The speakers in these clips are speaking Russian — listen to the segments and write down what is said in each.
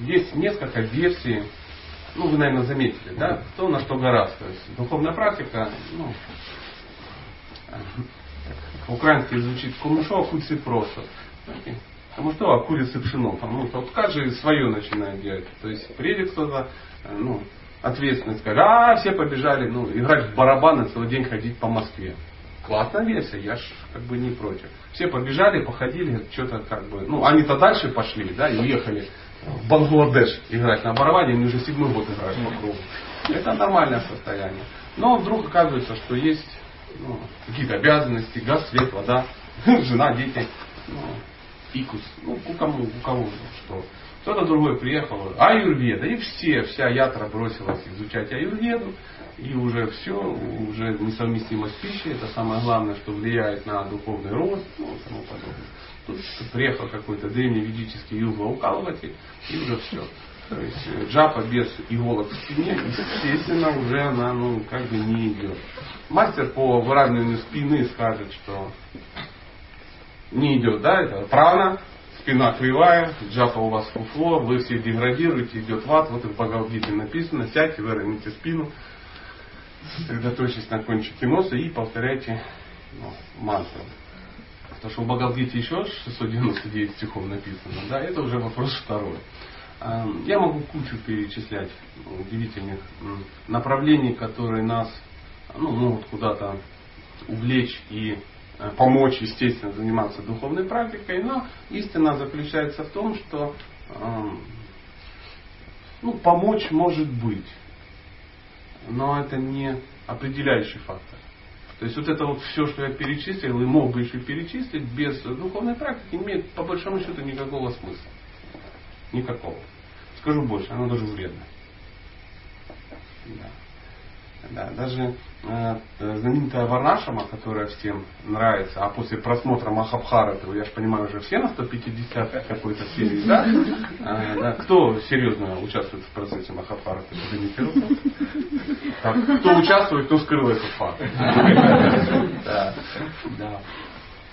есть несколько версий, ну вы, наверное, заметили, да, кто на что гораздо. То есть духовная практика, ну, украинский звучит «Комушо акуцы просто». Потому что а курица пшено, там, ну, вот каждый свое начинает делать. То есть приедет кто-то, ну, ответственность, скажет, а, все побежали, ну, играть в барабаны, целый день ходить по Москве. Классная версия, я ж как бы не против. Все побежали, походили, что-то как бы, ну, они-то дальше пошли, да, и уехали в Бангладеш играть на барабане, они уже седьмой год играют по кругу. Это нормальное состояние. Но вдруг оказывается, что есть ну, какие-то обязанности, газ, свет, вода, жена, дети, ну, фикус, ну, у кому, у кого что. Кто-то другой приехал, аюрведа, и все, вся ятра бросилась изучать аюрведу, и уже все, уже несовместимость пищи, это самое главное, что влияет на духовный рост, ну, и тому подобное. Приехал какой-то древний ведический юга укалыватель, и уже все. То есть э, джапа без иголок в спине, естественно, уже она ну, как бы не идет. Мастер по выравниванию спины скажет, что не идет, да, это прана, спина кривая, джапа у вас фуфло, вы все деградируете, идет ват, вот и в Бхагавдгите написано, сядьте, выровняйте спину, сосредоточьтесь на кончике носа и повторяйте ну, мантру. Потому что в Бхагавдгите еще 699 стихов написано, да, это уже вопрос второй. Я могу кучу перечислять удивительных направлений, которые нас ну, могут куда-то увлечь и э, помочь, естественно, заниматься духовной практикой, но истина заключается в том, что ну, помочь может быть, но это не определяющий фактор. То есть вот это вот все, что я перечислил, и мог бы еще перечислить, без духовной практики, имеет по большому счету никакого смысла. Никакого. Скажу больше, оно даже вредно. Да. Да, даже э, знаменитая Варнашама, которая всем нравится, а после просмотра Махабхараты, я же понимаю, уже все на 150 какой-то серии, да? Э, да? Кто серьезно участвует в процессе. Так, кто участвует, кто скрыл этот факт. Да, да.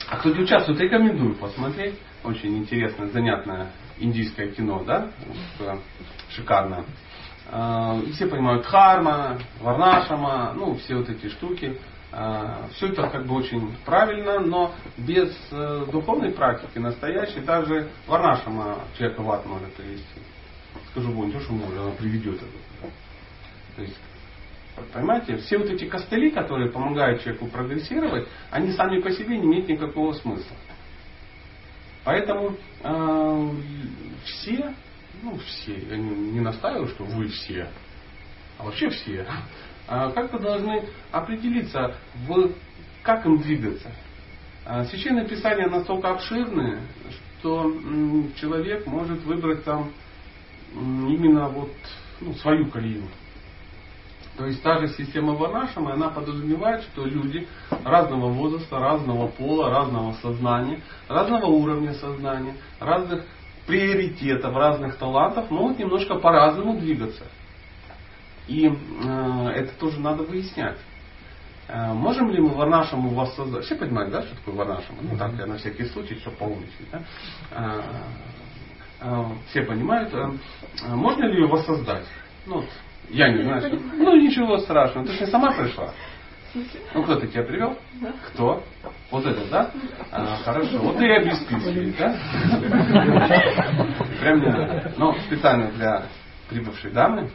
А кто не участвует, рекомендую посмотреть. Очень интересное, занятное индийское кино, да? Шикарное. А, все понимают харма, варнашама, ну, все вот эти штуки. А, все это как бы очень правильно, но без э, духовной практики настоящей даже варнашама человека в ад может привести. Скажу, вон, что может, она приведет это. То есть Понимаете, все вот эти костыли, которые помогают человеку прогрессировать, они сами по себе не имеют никакого смысла. Поэтому э, ну все, я не, настаиваю, что вы все, а вообще все, э, как-то должны определиться, в, как им двигаться. Э, Священное Писание настолько обширное, что человек может выбрать там именно вот ну, свою колею. То есть та же система Варнашамы, она подразумевает, что люди разного возраста, разного пола, разного сознания, разного уровня сознания, разных приоритетов, разных талантов могут немножко по-разному двигаться. И э, это тоже надо выяснять. Э, можем ли мы Варнашаму воссоздать? Все понимают, да, что такое Варнашама? Ну так, я на всякий случай, чтобы поумничать. Да? Э, э, все понимают. Э, можно ли ее воссоздать? Ну, я не знаю. Ну ничего страшного. Ты же сама пришла. Ну кто-то тебя привел? Да. Кто? Вот этот, да? А, хорошо. Вот и обеспечили, да? Прям не надо. Но специально для прибывшей дамы,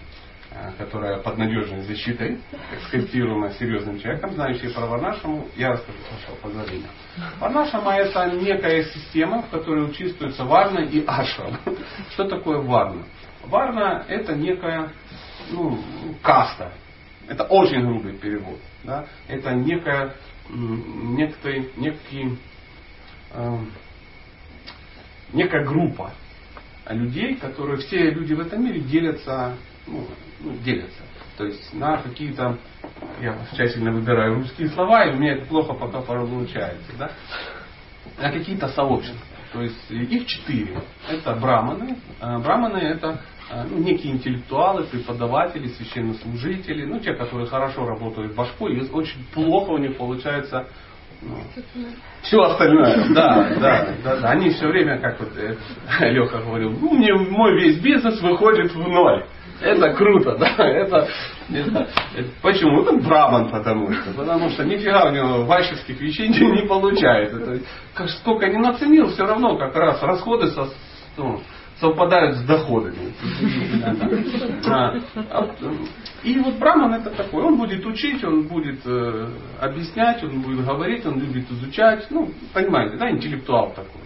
а, которая под надежной защитой, скорректируемая серьезным человеком, знающий про Варнашаму, я расскажу с вашего позволения. Варнашама это некая система, в которой участвуются Варна и Ашрам. Что такое Варна? Варна это некая ну, каста. Это очень грубый перевод. Да? Это некая, некий, некий, э, некая группа людей, которые все люди в этом мире делятся, ну, ну, делятся. То есть на какие-то, я тщательно выбираю русские слова, и у меня это плохо пока получается, да? на какие-то сообщества. То есть их четыре. Это браманы. А браманы это ну, некие интеллектуалы, преподаватели, священнослужители, ну, те, которые хорошо работают башкой, и очень плохо у них получается Ну, все остальное, да, да, да, да. Они все время, как вот э, Леха говорил, ну, мне мой весь бизнес выходит в ноль. Это круто, да, это, это, это почему? Это Брабан, потому что, потому что нифига у него ващевских вещей не, не получается. Это, как, сколько не наценил, все равно как раз расходы со, ну, совпадают с доходами. А, а, и вот Браман это такой, он будет учить, он будет э, объяснять, он будет говорить, он любит изучать, ну, понимаете, да, интеллектуал такой.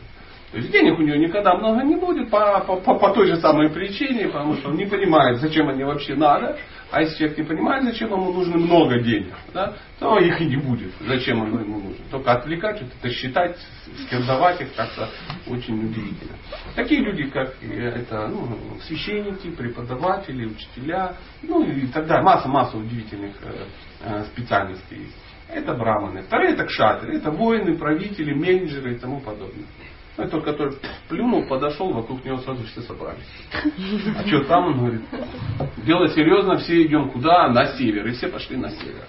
То есть денег у него никогда много не будет по, по, по, по той же самой причине, потому что он не понимает, зачем они вообще надо. А если человек не понимает, зачем ему нужно много денег, да, то их и не будет. Зачем оно ему нужно? Только отвлекать, это считать, скирдовать их как-то очень удивительно. Такие люди, как это, ну, священники, преподаватели, учителя, ну и тогда масса-масса удивительных э, э, специальностей есть. Это браманы. Вторые это кшатры, это воины, правители, менеджеры и тому подобное. Ну, это который плюнул, подошел, вокруг него сразу все собрались. А что там, он говорит, дело серьезно, все идем куда? На север. И все пошли на север.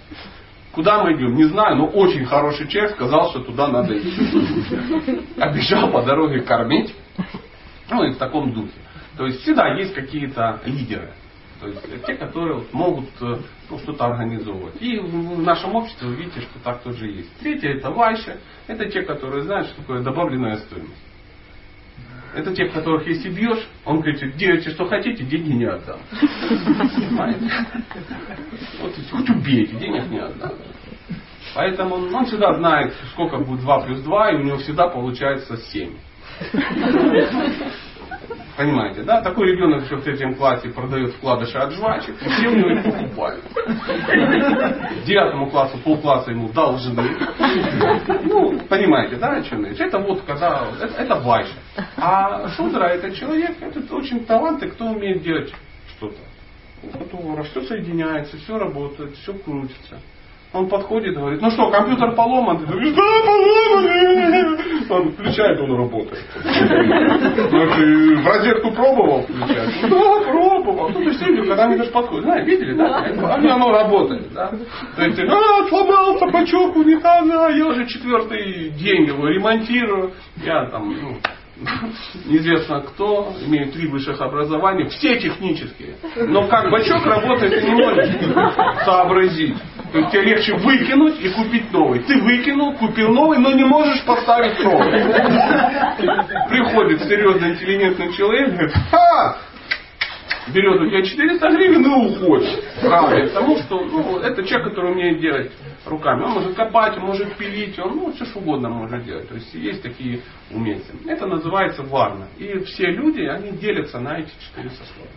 Куда мы идем? Не знаю, но очень хороший человек сказал, что туда надо идти. Обещал по дороге кормить. Ну и в таком духе. То есть всегда есть какие-то лидеры. То есть те, которые могут э, ну, что-то организовывать. И в нашем обществе вы видите, что так тоже есть. Третье это вайши. Это те, которые знают, что такое добавленная стоимость. Это те, которых если бьешь, он говорит, делайте что хотите, деньги не отдам. Понимаете? Вот хоть убейте, денег не отдам. Поэтому он, он всегда знает, сколько будет 2 плюс 2, и у него всегда получается 7. Понимаете, да? Такой ребенок еще в третьем классе продает вкладыши от жвачек, и все у него их покупают. Девятому классу, полкласса ему должны. Ну, понимаете, да, о чем речь? Это вот когда, это, это вайша. А шудра это человек, это очень талантливый, кто умеет делать что-то. Кто все соединяется, все работает, все крутится. Он подходит и говорит, ну что, компьютер поломан? Ты говоришь, да, поломан. Он включает, он работает. Ну, ты в розетку пробовал включать? Да, пробовал. Ну, есть люди, когда они даже подходят, знаете, видели, да? Они, оно работает, да? То есть, а, сломался бачок унитаза, я уже четвертый день его ремонтирую. Я там, ну, неизвестно кто, имеют три высших образования, все технические. Но как бачок работает, ты не можешь сообразить. То есть тебе легче выкинуть и купить новый. Ты выкинул, купил новый, но не можешь поставить новый. Приходит серьезный интеллигентный человек говорит, ха, берет у тебя 400 гривен и уходит. Правда, потому что ну, это человек, который умеет делать руками. Он может копать, он может пилить, он ну, все что угодно может делать. То есть есть такие умельцы. Это называется варна. И все люди, они делятся на эти четыре сословия.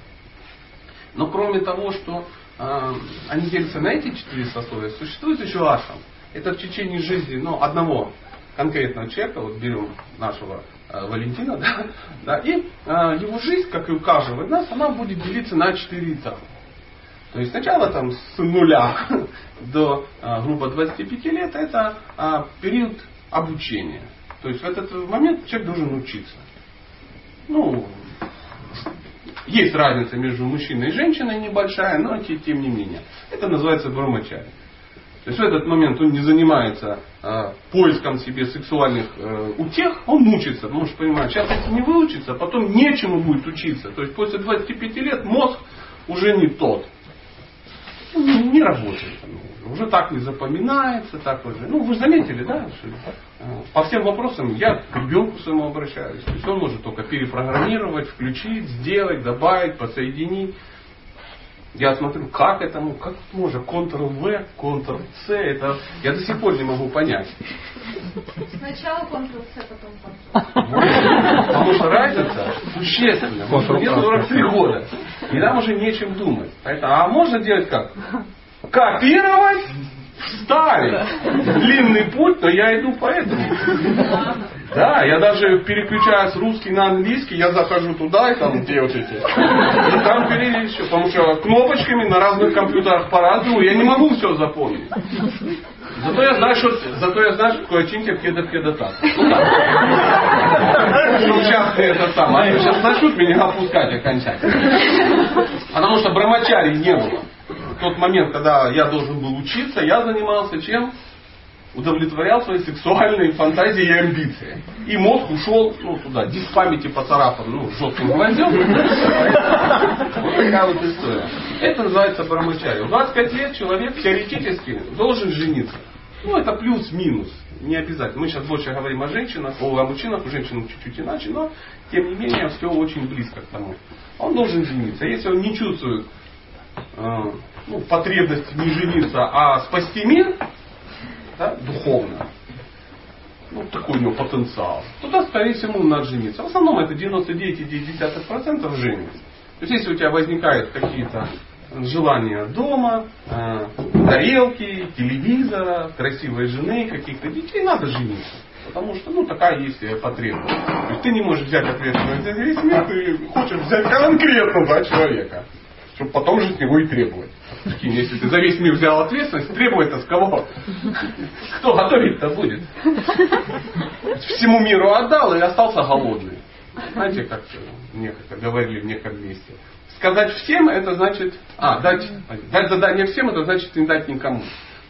Но кроме того, что э, они делятся на эти четыре сословия, существует еще ашам. Это в течение жизни ну, одного конкретного человека, вот берем нашего Валентина, да, да, и э, его жизнь, как и у каждого из нас, она будет делиться на четыре этапа. То есть сначала там с нуля до э, грубо 25 лет это э, период обучения. То есть в этот момент человек должен учиться. Ну, есть разница между мужчиной и женщиной небольшая, но тем не менее. Это называется брамачари. То есть в этот момент он не занимается э, поиском себе сексуальных э, утех, он мучится, потому что понимает, сейчас если не выучится, потом нечему будет учиться. То есть после 25 лет мозг уже не тот. Ну, не работает. Уже так не запоминается, так уже. Ну, вы заметили, да? Э, по всем вопросам я к ребенку своему обращаюсь. То есть он может только перепрограммировать, включить, сделать, добавить, подсоединить. Я смотрю, как это, ну, как можно, Ctrl-V, Ctrl-C, это я до сих пор не могу понять. Сначала Ctrl-C, потом Ctrl-V. Потому что разница существенная. Мне 43 года. И нам уже нечем думать. А можно делать как? Копировать, вставить. Длинный путь, но я иду по этому. Да, я даже переключаю с русский на английский, я захожу туда и там где вот эти. И там перелечу, потому что кнопочками на разных компьютерах по-разному я не могу все запомнить. Зато я знаю, что, зато я знаю, что такое чинтер кеда кеда так. Ну так. Что сейчас это там. Они сейчас начнут меня опускать окончательно. Потому что брамачари не было. В тот момент, когда я должен был учиться, я занимался чем? Удовлетворял свои сексуальные фантазии и амбиции. И мозг ушел ну, туда, диск памяти поцарапан, ну, жестким гвоздем. Вот такая вот история. Это называется брамачари. В 25 лет человек теоретически должен жениться. Ну, это плюс-минус. Не обязательно. Мы сейчас больше говорим о женщинах, о, о мужчинах, у женщин чуть-чуть иначе, но тем не менее все очень близко к тому. Он должен жениться. Если он не чувствует э, ну, потребность не жениться, а спасти мир, да, духовно, ну, такой у него потенциал, тогда, скорее всего, надо жениться. В основном это 99,9% женится. То есть, если у тебя возникают какие-то желания дома, э, тарелки, телевизора, красивой жены, каких-то детей, надо жениться. Потому что, ну, такая есть потребность. То есть ты не можешь взять ответственность за весь мир, ты хочешь взять конкретного человека чтобы потом же с него и требовать. Если ты за весь мир взял ответственность, требовать-то с кого? Кто готовить-то будет? Всему миру отдал и остался голодный. Знаете, как мне говорили в неком месте. Сказать всем, это значит... А, дать, дать задание всем, это значит не дать никому.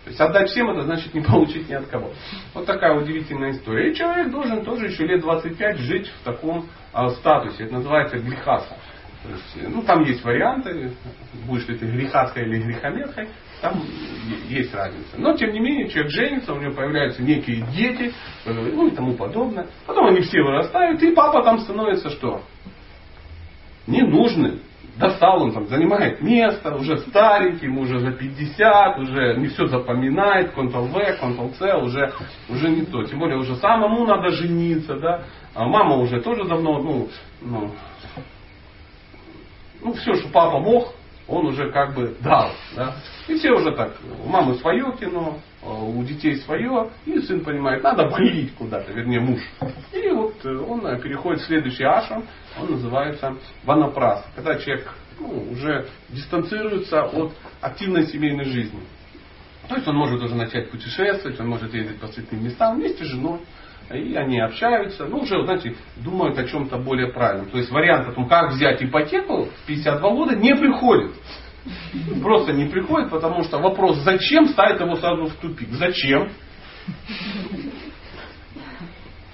То есть отдать всем, это значит не получить ни от кого. Вот такая удивительная история. И человек должен тоже еще лет 25 жить в таком э, статусе. Это называется грехаса. Есть, ну, там есть варианты, будешь ли ты грехаской или грехометкой, там есть разница. Но, тем не менее, человек женится, у него появляются некие дети, э, ну и тому подобное. Потом они все вырастают, и папа там становится что? Ненужным. Достал он там, занимает место, уже старенький, ему уже за 50, уже не все запоминает, Ctrl-V, Ctrl-C, уже, уже не то. Тем более уже самому надо жениться, да. А мама уже тоже давно, ну, ну ну, все, что папа мог, он уже как бы дал. Да? И все уже так, у мамы свое кино, у детей свое, и сын понимает, надо валить куда-то, вернее муж. И вот э, он переходит в следующий ашам, он называется ванапрас, когда человек ну, уже дистанцируется от активной семейной жизни. То есть он может уже начать путешествовать, он может ездить по святым местам вместе с женой. И они общаются, ну уже, знаете, думают о чем-то более правильном. То есть вариант о том, как взять ипотеку в 52 года не приходит. Просто не приходит, потому что вопрос «зачем?» ставит его сразу в тупик. Зачем?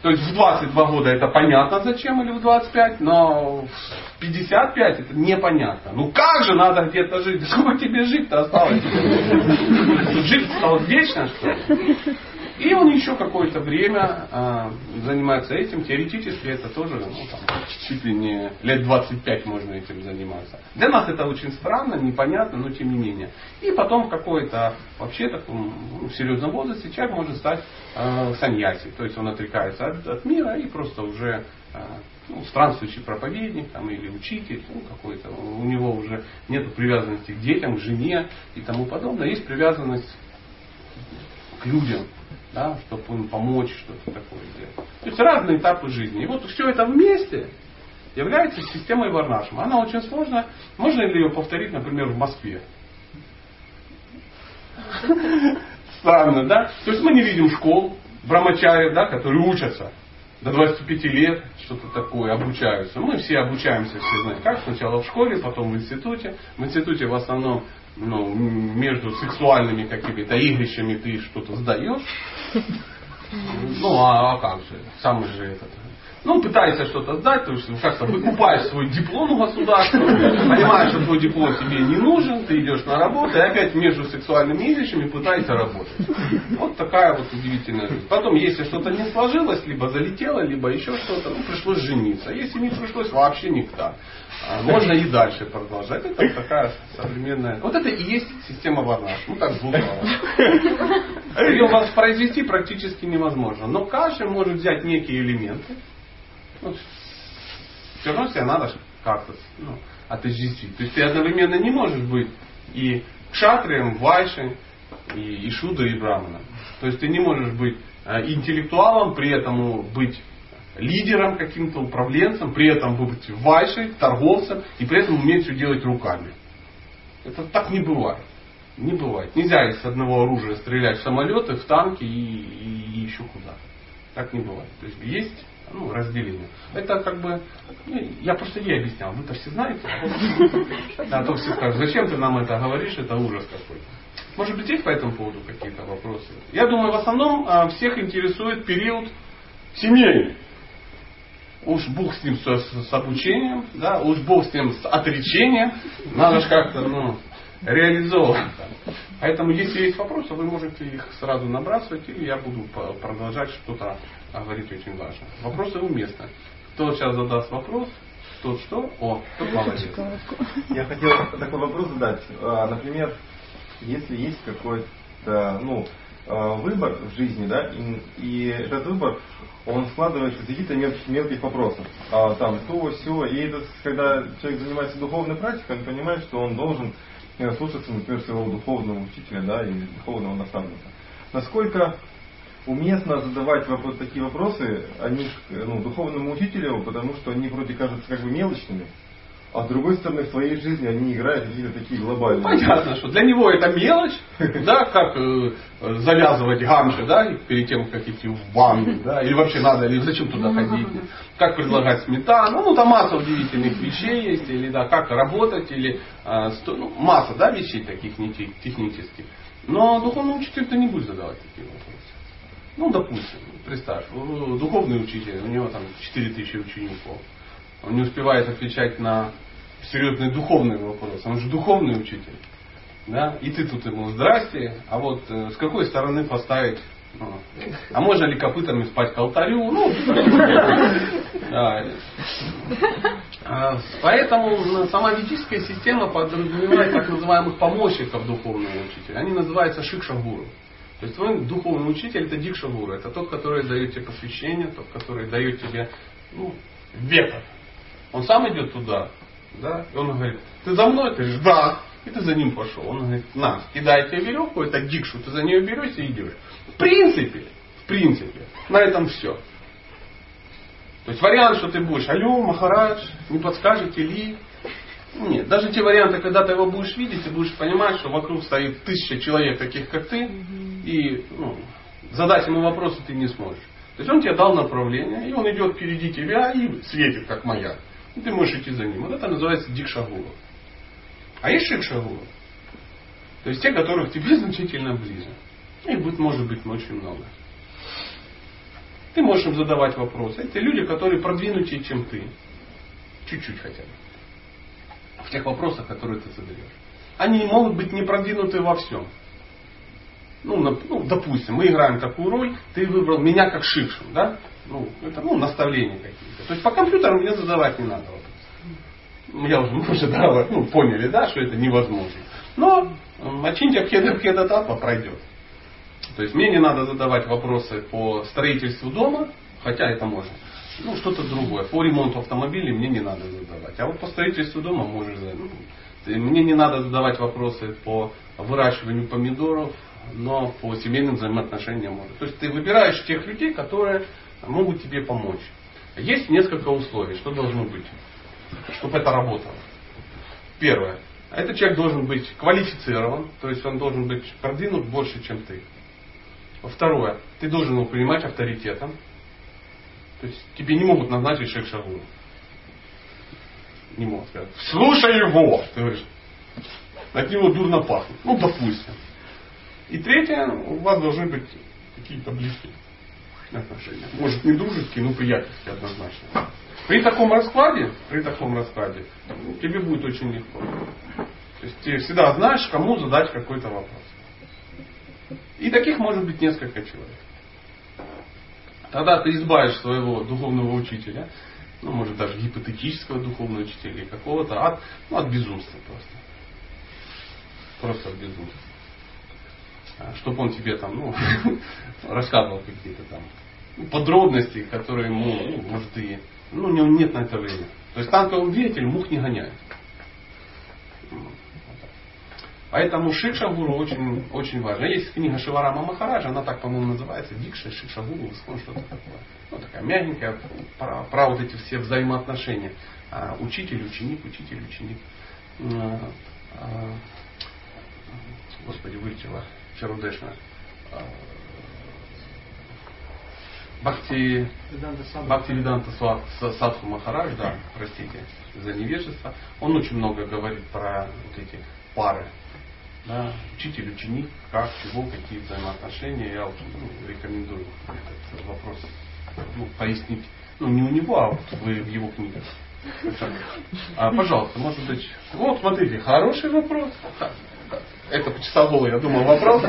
То есть в 22 года это понятно зачем или в 25, но в 55 это непонятно. Ну как же надо где-то жить? Сколько тебе жить-то осталось? Жить стало вечно, что ли? И он еще какое-то время э, занимается этим. Теоретически это тоже ну, там, чуть ли не лет 25 можно этим заниматься. Для нас это очень странно, непонятно, но тем не менее. И потом какой-то вообще таком ну, серьезном возрасте человек может стать э, саньяси. То есть он отрекается от, от мира и просто уже э, ну, странствующий проповедник там, или учитель, ну, какой-то, у него уже нет привязанности к детям, к жене и тому подобное. Есть привязанность к людям, да, чтобы им помочь что-то такое сделать. То есть разные этапы жизни. И вот все это вместе является системой Варнашем. Она очень сложная. Можно ли ее повторить, например, в Москве? Странно, да? То есть мы не видим школ, брамачари, да, которые учатся до 25 лет, что-то такое, обучаются. Мы все обучаемся, все знаем, как сначала в школе, потом в институте. В институте в основном ну, между сексуальными какими-то игрищами ты что-то сдаешь. Ну, а, а как же? Самый же этот. Ну, пытаешься что-то сдать, то есть как-то выкупаешь свой диплом у государства, понимаешь, что твой диплом тебе не нужен, ты идешь на работу и опять между сексуальными игрищами пытаешься работать. Вот такая вот удивительная жизнь. Потом, если что-то не сложилось, либо залетело, либо еще что-то, ну, пришлось жениться. Если не пришлось, вообще никто. А, можно и дальше продолжать. Это такая современная... Вот это и есть система Варнаш. Ну так двух Ее воспроизвести практически невозможно. Но каждый может взять некие элементы. Ну, все равно себе надо как-то ну, отождествить. То есть ты одновременно не можешь быть и кшатрием, вайшей, и, и шудой, и браманом. То есть ты не можешь быть э, интеллектуалом, при этом быть лидером, каким-то управленцем, при этом быть вайшей, торговцем и при этом уметь все делать руками. Это так не бывает. Не бывает. Нельзя из одного оружия стрелять в самолеты, в танки и, и, и еще куда. Так не бывает. То есть есть ну, разделение. Это как бы, ну, я просто ей объяснял, вы-то все знаете. А, а то все скажут, зачем ты нам это говоришь, это ужас какой-то. Может быть, есть по этому поводу какие-то вопросы? Я думаю, в основном а, всех интересует период семейный. Уж Бог с ним с, с обучением, да, уж Бог с ним с отречением. Надо же как-то ну, реализовывать. Поэтому, если есть вопросы, вы можете их сразу набрасывать, или я буду продолжать что-то говорить очень важно. Вопросы уместны. Кто сейчас задаст вопрос, тот что? О, тот молодец. Я хотел такой вопрос задать. А, например, если есть какой-то ну, а, выбор в жизни, да, и, и этот выбор, он складывается из каких-то мелких, мелких вопросов. А, там то, все. И это, когда человек занимается духовной практикой, он понимает, что он должен э, слушаться, например, своего духовного учителя, да, или духовного наставника. Насколько уместно задавать вот такие вопросы они, ну, духовному учителю, потому что они вроде кажутся как бы мелочными, а с другой стороны, в своей жизни они играют какие-то такие глобальные. Понятно, что для него это мелочь, да, как э, завязывать ганши, да, перед тем, как идти в баню, да, или вообще надо, или зачем туда ходить, как предлагать сметану, ну, там масса удивительных вещей есть, или, да, как работать, или, э, сто, ну, масса, да, вещей таких технических. Но духовный учитель-то не будет задавать такие вопросы. Ну, допустим, представь, духовный учитель, у него там 4000 учеников. Он не успевает отвечать на серьезные духовные вопросы. Он же духовный учитель. Да? И ты тут ему здрасте, а вот э, с какой стороны поставить ну, а можно ли копытами спать к алтарю? Ну. А, поэтому сама ведическая система подразумевает так называемых помощников духовного учителя. Они называются шикшагуру. То есть твой духовный учитель это дикшагура, это тот, который дает тебе посвящение, тот, который дает тебе ну, вектор. Он сам идет туда, да, и он говорит, ты за мной, ты же да, и ты за ним пошел. Он говорит, на, кидай тебе веревку, это дикшу, ты за нее берешься и идешь. В принципе, в принципе, на этом все. То есть вариант, что ты будешь, алло, Махарадж, не подскажете ли, нет, даже те варианты, когда ты его будешь видеть, ты будешь понимать, что вокруг стоит тысяча человек, таких как ты, и ну, задать ему вопросы ты не сможешь. То есть он тебе дал направление, и он идет впереди тебя и светит, как маяк. И ты можешь идти за ним. Вот это называется дикшагура. А есть шикшагура. То есть те, которых тебе значительно ближе. Их будет, может быть очень много. Ты можешь им задавать вопросы. Это люди, которые продвинутее, чем ты. Чуть-чуть хотя бы в тех вопросах, которые ты задаешь. Они могут быть не продвинуты во всем. Ну, ну, допустим, мы играем такую роль, ты выбрал меня как шившим, да? Ну, это ну, наставления какие-то. То есть по компьютеру мне задавать не надо вопрос. Я уже, мы уже да, ну, поняли, да, что это невозможно. Но Мачинтия Пхеда Татва пройдет. То есть мне не надо задавать вопросы по строительству дома, хотя это можно ну, что-то другое. По ремонту автомобиля мне не надо задавать. А вот по строительству дома можешь задать. Ну, мне не надо задавать вопросы по выращиванию помидоров, но по семейным взаимоотношениям можно. То есть ты выбираешь тех людей, которые могут тебе помочь. Есть несколько условий, что должно быть, чтобы это работало. Первое. Этот человек должен быть квалифицирован, то есть он должен быть продвинут больше, чем ты. Второе. Ты должен его принимать авторитетом. То есть тебе не могут назначить шейх шагура. Не могут сказать. Слушай его! Ты говоришь, от него дурно пахнет. Ну, допустим. И третье, у вас должны быть какие-то близкие отношения. Может не дружеские, но приятельские однозначно. При таком раскладе, при таком раскладе, тебе будет очень легко. То есть ты всегда знаешь, кому задать какой-то вопрос. И таких может быть несколько человек. Тогда ты избавишь своего духовного учителя, ну, может, даже гипотетического духовного учителя или какого-то, от, ну, от безумства просто. Просто от безумства. А, Чтобы он тебе там, ну, рассказывал какие-то там подробности, которые ему, ну, и, ну, у него нет на это времени. То есть танковый двигатель мух не гоняет. Поэтому Шикшагуру очень, очень важно. Есть книга Шиварама Махараджа, она так, по-моему, называется Дикша Шикшагуру, что-то такое. Ну, такая мягенькая, про, про вот эти все взаимоотношения. А, учитель, ученик, учитель, ученик. А, а, господи, вылетела Чарудешна. Бхакти, Бхакти Виданта Садху Махарадж, да, простите за невежество, он очень много говорит про вот эти пары Да, учитель, ученик, как, чего, какие взаимоотношения. Я вот, ну, рекомендую этот вопрос ну, пояснить. Ну, не у него, а вот вы в его книгах. А, пожалуйста, может быть. Вот, смотрите, хороший вопрос. Это по часовому, я думал, вопрос.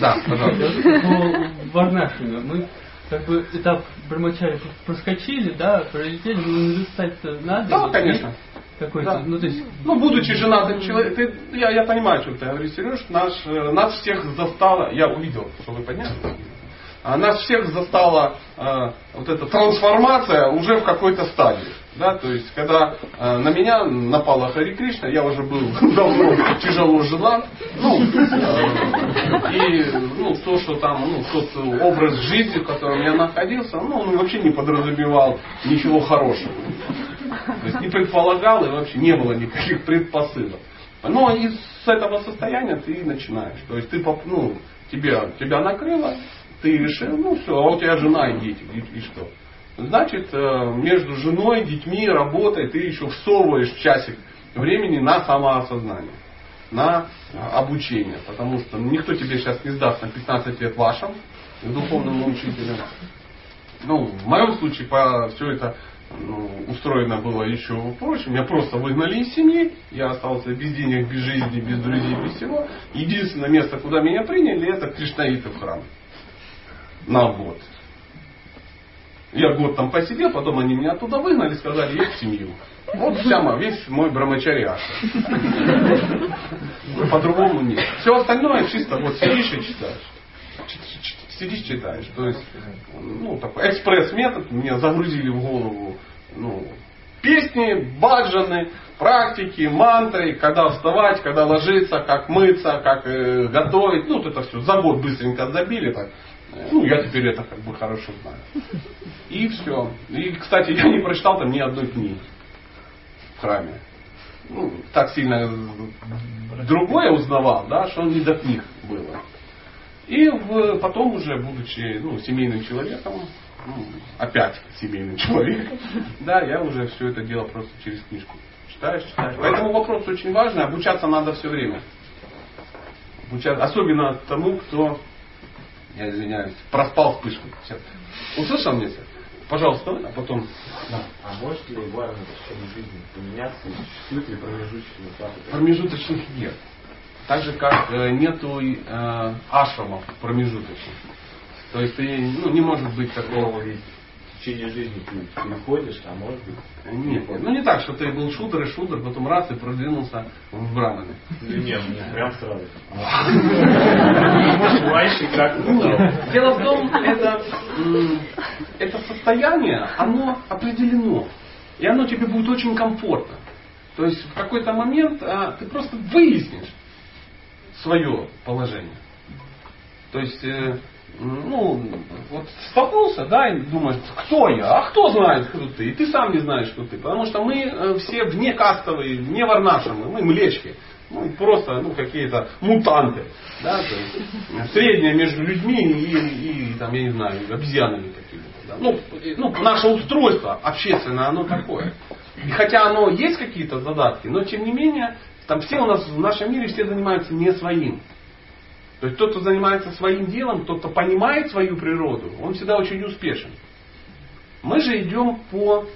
Да, пожалуйста. Ну, Варнашина, мы как бы этап брамачари проскочили, да, пролетели, но наверстать-то надо. Да, конечно. Какой-то, Да. ну то есть... Ну, будучи женатым человеком, ты- я, я понимаю, что ты говоришь, Сереж, наш, э, нас всех застала, я увидел, что вы подняли, а нас всех застала э, вот эта трансформация уже в какой-то стадии. Да, то есть, когда э, на меня напала Хари Кришна, я уже был давно тяжело женат, ну, э, и ну, то, что там, ну, тот образ жизни, в котором я находился, ну, он вообще не подразумевал ничего хорошего. То есть не предполагал и вообще не было никаких предпосылок. Но и с этого состояния ты начинаешь. То есть ты, ну, тебя, тебя накрыло, ты решил, ну все, а у тебя жена и дети, и, и что? Значит, э, между женой, детьми, работой ты еще всовываешь часик времени на самоосознание, на э, обучение. Потому что никто тебе сейчас не сдаст на 15 лет вашим, к духовному учителю. Ну, в моем случае по, все это ну, устроено было еще проще. Меня просто выгнали из семьи. Я остался без денег, без жизни, без друзей, без всего. Единственное место, куда меня приняли, это Кришнаиты в храм. На год. Я год там посидел, потом они меня оттуда выгнали, сказали, есть в семью. Вот вся весь мой брамачариат. По-другому нет. Все остальное чисто вот сидишь и читаешь. Сидишь, читаешь. То есть, ну, такой экспресс-метод мне загрузили в голову ну, песни, баджаны, практики, мантры, когда вставать, когда ложиться, как мыться, как э, готовить. Ну, вот это все за год быстренько забили. Так. Э, Ну, я теперь это как бы хорошо знаю. И все. И, кстати, я не прочитал там ни одной книги в храме. Ну, так сильно другое узнавал, да, что не до книг было. И в- потом уже, будучи ну, семейным человеком, ну, опять семейным человеком, да, я уже все это дело просто через книжку читаешь, читаешь. Поэтому вопрос очень важный, обучаться надо все время. Обучаться, особенно тому, кто, я извиняюсь, проспал вспышку. Сейчас. Услышал меня? сейчас? Пожалуйста, а потом. Да. А может ли варна в течение жизни поменяться и существует ли промежуточный этап? Промежуточных нет. Так же, как э, нету э, ашрамов промежуточных. То есть ты, ну, не может быть такого в течение жизни ты переходишь, а может быть... Нет, нет. Ну не так, что ты был шутер и шутер, потом раз и продвинулся в браманы. Ну, Нет, нет, прям сразу. Вайши как Нет. Дело в том, это, это состояние, оно определено. И оно тебе будет очень комфортно. То есть в какой-то момент а, ты просто выяснишь свое положение. То есть, э, ну, вот столкнулся, да, и думаешь, кто я? А кто знает, кто ты? И ты сам не знаешь, кто ты. Потому что мы э, все вне кастовые, вне варнашамы, мы млечки. Ну, просто ну, какие-то мутанты. Да, то есть, среднее между людьми и, и, там, я не знаю, обезьянами какими-то. Да. Ну, ну, наше устройство общественное, оно такое. И хотя оно есть какие-то задатки, но тем не менее, там все у нас в нашем мире все занимаются не своим. То есть тот, кто занимается своим делом, тот, кто понимает свою природу, он всегда очень успешен. Мы же идем по,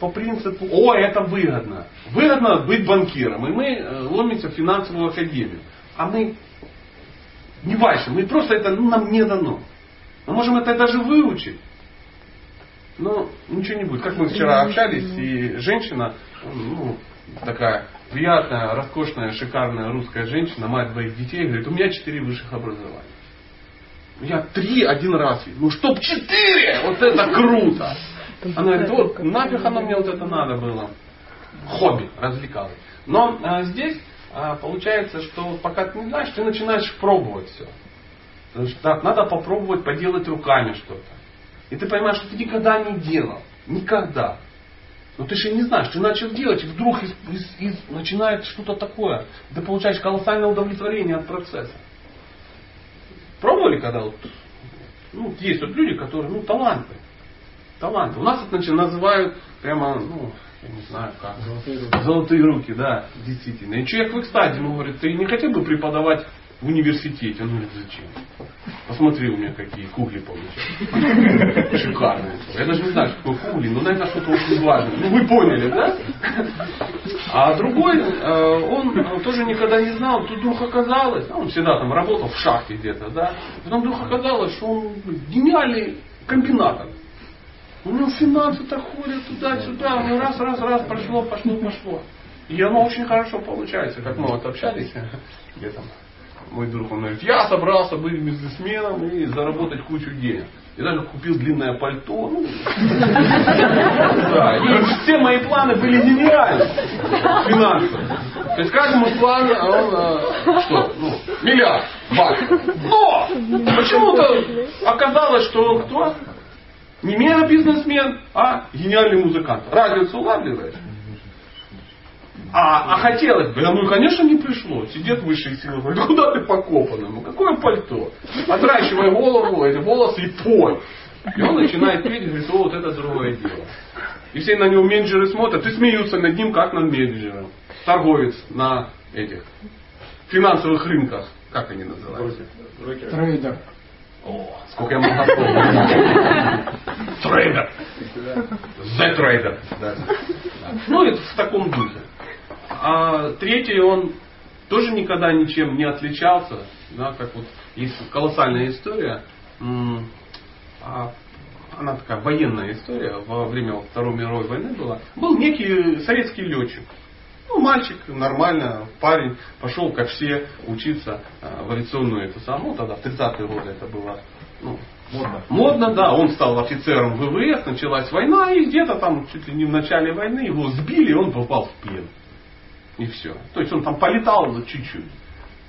по принципу, о, это выгодно. Выгодно быть банкиром. И мы э, ломимся в финансовую академию. А мы не вайши, мы просто это ну, нам не дано. Мы можем это даже выучить. Но ничего не будет. Как мы вчера общались, и женщина, ну, такая приятная, роскошная, шикарная русская женщина, мать двоих детей, говорит, у меня четыре высших образования. Я три один раз. Ну чтоб четыре! Вот это круто! Она говорит, вот нафиг оно мне вот это надо было. Хобби, развлекалось. Но а, здесь а, получается, что пока ты не знаешь, ты начинаешь пробовать все. Что так, надо попробовать поделать руками что-то. И ты понимаешь, что ты никогда не делал. Никогда. Но ты же не знаешь, ты начал делать, и вдруг из- из- из- начинает что-то такое. Ты получаешь колоссальное удовлетворение от процесса. Пробовали когда вот, ну, есть вот люди, которые, ну, таланты. Таланты. У нас это значит, называют прямо, ну, я не знаю как. Золотые руки. Золотые руки, да, действительно. И человек в экстазе ему говорит, ты не хотел бы преподавать в университете? Говорит, зачем? Посмотри у меня какие кугли получаются. Шикарные. Я даже не знаю, что такое кугли, но, наверное, что-то очень важное. Ну, вы поняли, да? А другой, э, он тоже никогда не знал, тут вдруг оказалось, он всегда там работал в шахте где-то, да, потом вдруг оказалось, что он гениальный комбинатор. У него финансы так ходят туда-сюда, ну раз, раз, раз, прошло, пошло, пошло. И оно очень хорошо получается, как мы вот общались, где там мой друг, он говорит, я собрался быть бизнесменом и заработать кучу денег. И даже купил длинное пальто. Ну, да, и все мои планы были гениальны. Финансовые. То есть каждому плану он, а, что, ну, миллиард баксов. Но почему-то оказалось, что он кто? Не мега бизнесмен, а гениальный музыкант. Разницу улавливаешь? А, а хотелось бы, ну конечно не пришло. Сидит высшие силы, говорит, куда ты покопанный? Ну какое пальто? Отращивай голову, эти волосы и пой. И он начинает петь и говорит, о, вот это другое дело. И все на него менеджеры смотрят и смеются над ним, как над менеджером. Торговец на этих финансовых рынках. Как они называются? Трейдер. О, сколько я могу Трейдер. The trader. Да. Ну, это в таком духе. А третий, он тоже никогда ничем не отличался. Да, как вот есть колоссальная история. А, она такая военная история во время Второй мировой войны была. Был некий советский летчик. Ну, мальчик, нормально, парень, пошел, как все, учиться э, в авиационную эту самую, ну, тогда в 30-е годы это было ну, модно. Модно, да, он стал офицером ВВС, началась война, и где-то там, чуть ли не в начале войны, его сбили, и он попал в плен. И все. То есть он там полетал чуть-чуть.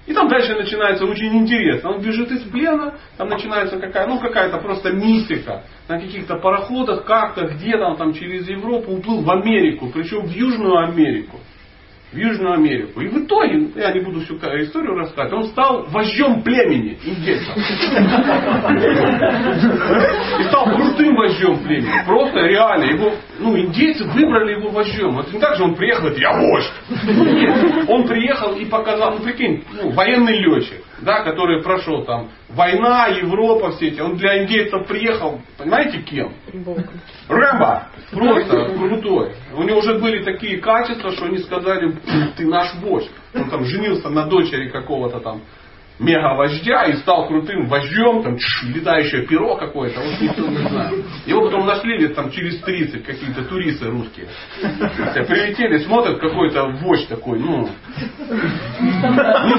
И там дальше начинается очень интересно. Он бежит из плена, там начинается какая, ну какая-то просто мистика. На каких-то пароходах, как-то, где-то он там через Европу уплыл в Америку, причем в Южную Америку в Южную Америку. И в итоге, я не буду всю историю рассказывать, он стал вождем племени индейцев. И стал крутым вождем племени. Просто реально. Его, ну, индейцы выбрали его вождем. Это не так же он приехал и я вождь. Нет, он приехал и показал, ну прикинь, ну, военный летчик да, который прошел там война, Европа, все эти. Он для индейцев приехал, понимаете, кем? Рэмбо. Просто крутой. У него уже были такие качества, что они сказали, ты наш вождь. Он там женился на дочери какого-то там мега вождя и стал крутым вождем, там чш, летающее перо какое-то, вот никто не знает. Его потом нашли лет там через 30 какие-то туристы русские. Прилетели, смотрят какой-то вождь такой, ну, не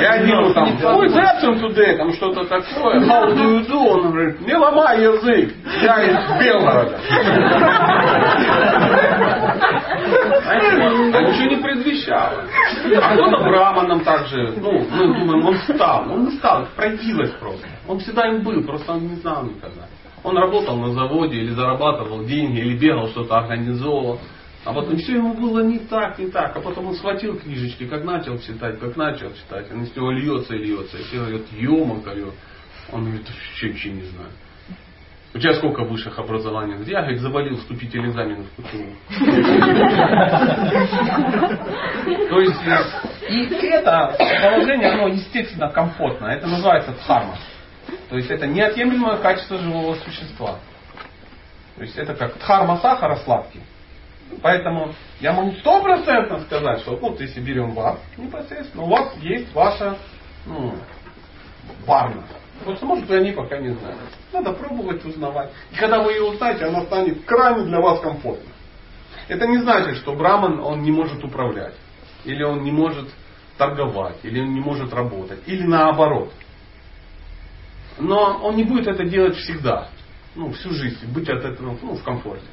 И один там, ой, зачем today, там что-то такое, how do you do? Он говорит, не ломай язык, я из Белгорода. А ничего не предвещало. А кто-то браманом также, ну, мы думаем, он стал. Он не стал, пробилось просто. Он всегда им был, просто он не знал никогда. Он работал на заводе или зарабатывал деньги, или бегал что-то организовывал. А потом все ему было не так, не так. А потом он схватил книжечки, как начал читать, как начал читать. Он из него льется и льется. И все говорят, ема, Он говорит, вообще ничего не знаю. У тебя сколько высших образований? Я, говорит, завалил вступительный экзамен в КТУ. То есть, и это положение, оно естественно комфортно. Это называется дхарма. То есть, это неотъемлемое качество живого существа. То есть, это как дхарма сахара сладкий. Поэтому я могу стопроцентно сказать, что вот если берем вас непосредственно, у вас есть ваша ну, варна. Просто может и они пока не знают. Надо пробовать узнавать. И когда вы ее узнаете, она станет крайне для вас комфортной. Это не значит, что Браман он не может управлять. Или он не может торговать. Или он не может работать. Или наоборот. Но он не будет это делать всегда. Ну, всю жизнь. Быть от этого ну, в комфорте.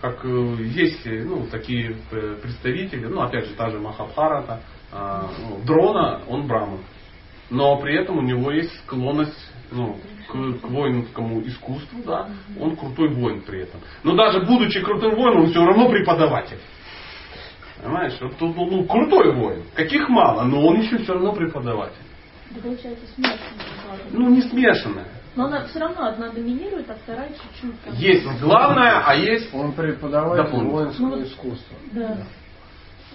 Как э, есть ну, такие э, представители, ну опять же, та же Махабхарата, э, ну, Дрона, он Браман но при этом у него есть склонность ну, к, к воинскому искусству, да, он крутой воин при этом. Но даже будучи крутым воином, он все равно преподаватель. Понимаешь, вот, ну, ну, крутой воин. Каких мало, но он еще все равно преподаватель. Это получается смешанное. Ну, не смешанное. Но она все равно одна доминирует, а вторая чуть-чуть. там. Есть главное, а есть... Он преподаватель Дополнить. воинского Ну, искусства. Да.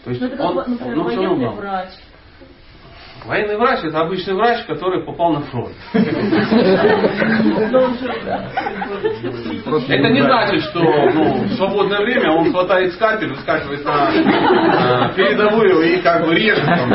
То есть Ну, это как, он, например, он всё равно военный врач. Военный врач это обычный врач, который попал на фронт. Это не значит, что ну, в свободное время он хватает скальпель, выскакивает на э, передовую и как бы режет. Там.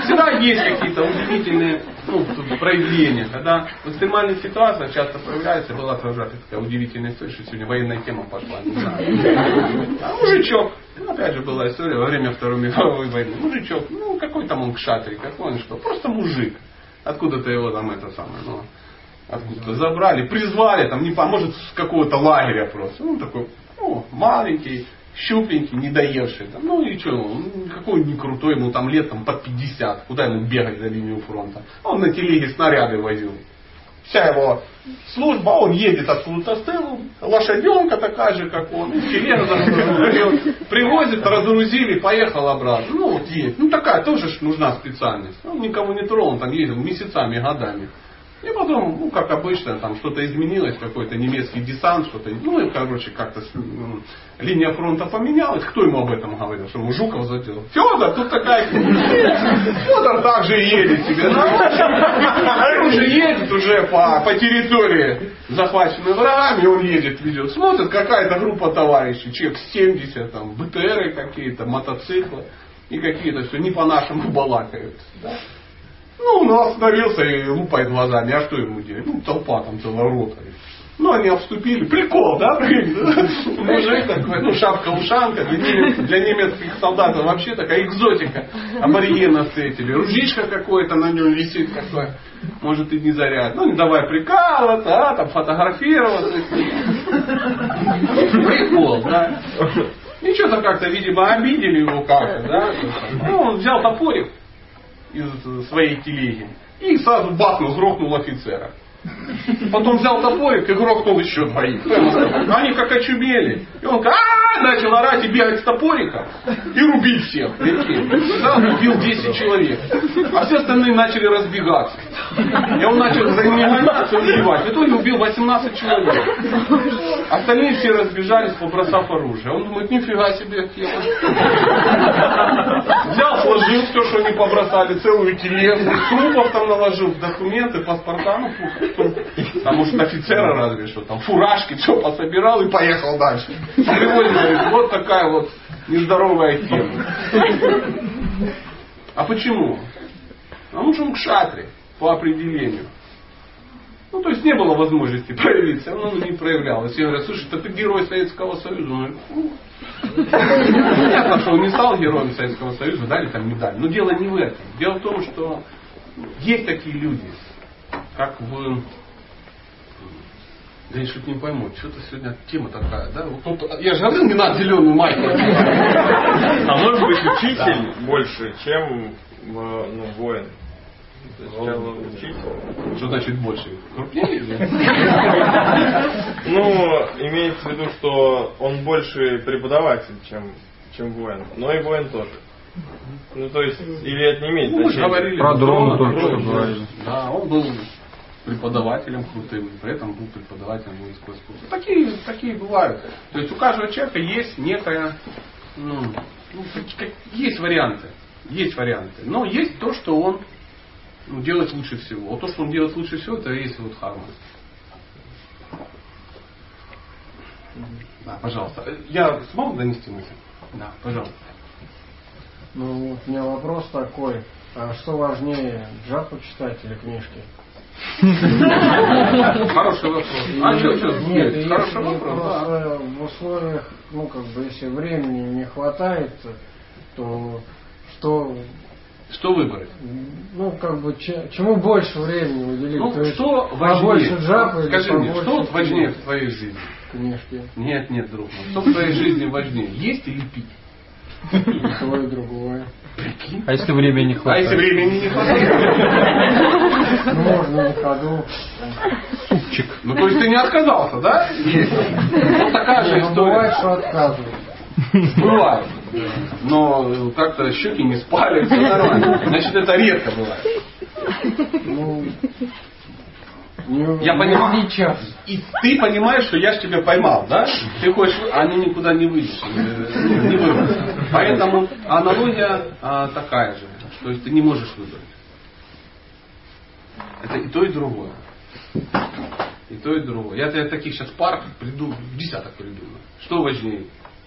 Всегда есть какие-то удивительные ну, проявления. Когда в экстремальных ситуациях часто появляется, была тоже такая удивительная история, что сегодня военная тема пошла. Не знаю. А мужичок, ну, опять же была история во время Второй мировой войны. Мужичок, ну какой там он кшатри, какой он что, просто мужик. Откуда-то его там это самое, ну, откуда-то забрали, призвали, там, не по, может, с какого-то лагеря просто. Ну, такой, ну, маленький, щупленький, недоевший. Там, ну и что, ну, какой не крутой, ему там лет там, под 50, куда ему бегать за линию фронта. Он на телеге снаряды возил. Вся его служба, он едет откуда-то с тылу, лошаденка такая же, как он, телега привозит, разгрузили, поехал обратно. Ну вот есть. Ну такая тоже нужна специальность. Он никого не тронул, там ездил месяцами, годами. И потом, ну, как обычно, там что-то изменилось, какой-то немецкий десант, что-то, ну, и, короче, как-то м, линия фронта поменялась. Кто ему об этом говорил? Что ему Жуков задел? Федор, тут такая... Федор также и едет себе. Ну, Он уже едет уже по, по территории, захваченной врагами, он едет, ведет. Смотрит, какая-то группа товарищей, человек 70, там, БТРы какие-то, мотоциклы и какие-то все не по-нашему балакают. Да? Ну, он остановился и лупает глазами. А что ему делать? Ну, толпа там целая рота. Ну, они обступили. Прикол, да? Мужик такой, ну, шапка-ушанка. Для, немец- для немецких солдат вообще такая экзотика. Аборигена встретили. Ружишка какое-то на нем висит такое. Может и не заряд. Ну, не давай прикалываться, а, там фотографироваться. Прикол, да? И что-то как-то, видимо, обидели его как-то, да? Ну, он взял топорик из своей телеги и сразу бахнул, грохнул офицера. Потом взял топорик и грохнул еще двоих. Прямо Они как очумели. И он а начал орать и бегать с топорика и рубить всех. Сразу убил 10 человек. А все остальные начали разбегаться. И он начал за ними гоняться и убивать. В итоге убил 18 человек. Остальные все разбежались, побросав оружие. Он думает, нифига себе. Взял, сложил все, что они побросали, целую телегу, трупов там наложил, документы, паспорта, ну, фу, фу. там может офицера разве что, там фуражки, все пособирал и поехал дальше. Приводит, вот такая вот нездоровая тема. А почему? Потому что он кшатри по определению. Ну, то есть не было возможности проявиться, он не проявлялось. Я говорю, слушай, да ты герой Советского Союза. «Ну, Понятно, что он не стал героем Советского Союза, дали там медаль. Но дело не в этом. Дело в том, что есть такие люди, как в... Да я что-то не пойму, что-то сегодня тема такая, да? Вот тут- я же говорил, не надо зеленую майку. А может быть учитель больше, чем э, ну, воин? Что значит больше? Крупнее? Ну, имеется в виду, что он больше преподаватель, чем, чем воин. Но и воин тоже. Ну, то есть, или это не имеет Ну, мы же значения? говорили. Про дрона дрон, только что дрон, говорили. Да, он был преподавателем крутым, при этом был преподавателем воинского искусства. Такие, такие бывают. То есть у каждого человека есть некая, ну, ну, есть варианты, есть варианты. Но есть то, что он ну, делает лучше всего. Вот то, что он делает лучше всего, это есть вот харма. Да, пожалуйста. Я смог донести мысль? Да, пожалуйста. Ну, у меня вопрос такой. А что важнее, джапу читать или книжки? Хороший вопрос. А что, что? Нет, Хороший вопрос, в условиях, ну, как бы, если времени не хватает, то что, Что выбрать? ну, как бы, че- чему больше времени уделить? Ну, То что важнее? джапа Скажи мне, что вот важнее в твоей жизни? книжки? Нет, нет, друг мой. Что в твоей жизни важнее? Есть или пить? И то, и другое. Прикинь. А если времени не А хватает? если времени не хватает? Ну, можно на ходу. Супчик. Ну, то есть ты не отказался, да? Есть. Вот такая же ну, бывает, история. что отказывают. Бывает. Но как-то щеки не спали, все нормально. Значит, это редко бывает. Ну, Не, Я не- понимаю. Не час. И ты понимаешь, что я ж тебя поймал, да? Ты хочешь, а они никуда не выйдешь, э, не, не. Поэтому аналогия а, такая же. То есть ты не можешь выбрать. Это и то, и другое. И то, и другое. Я, я таких сейчас пар приду, десяток придумаю. Что важнее?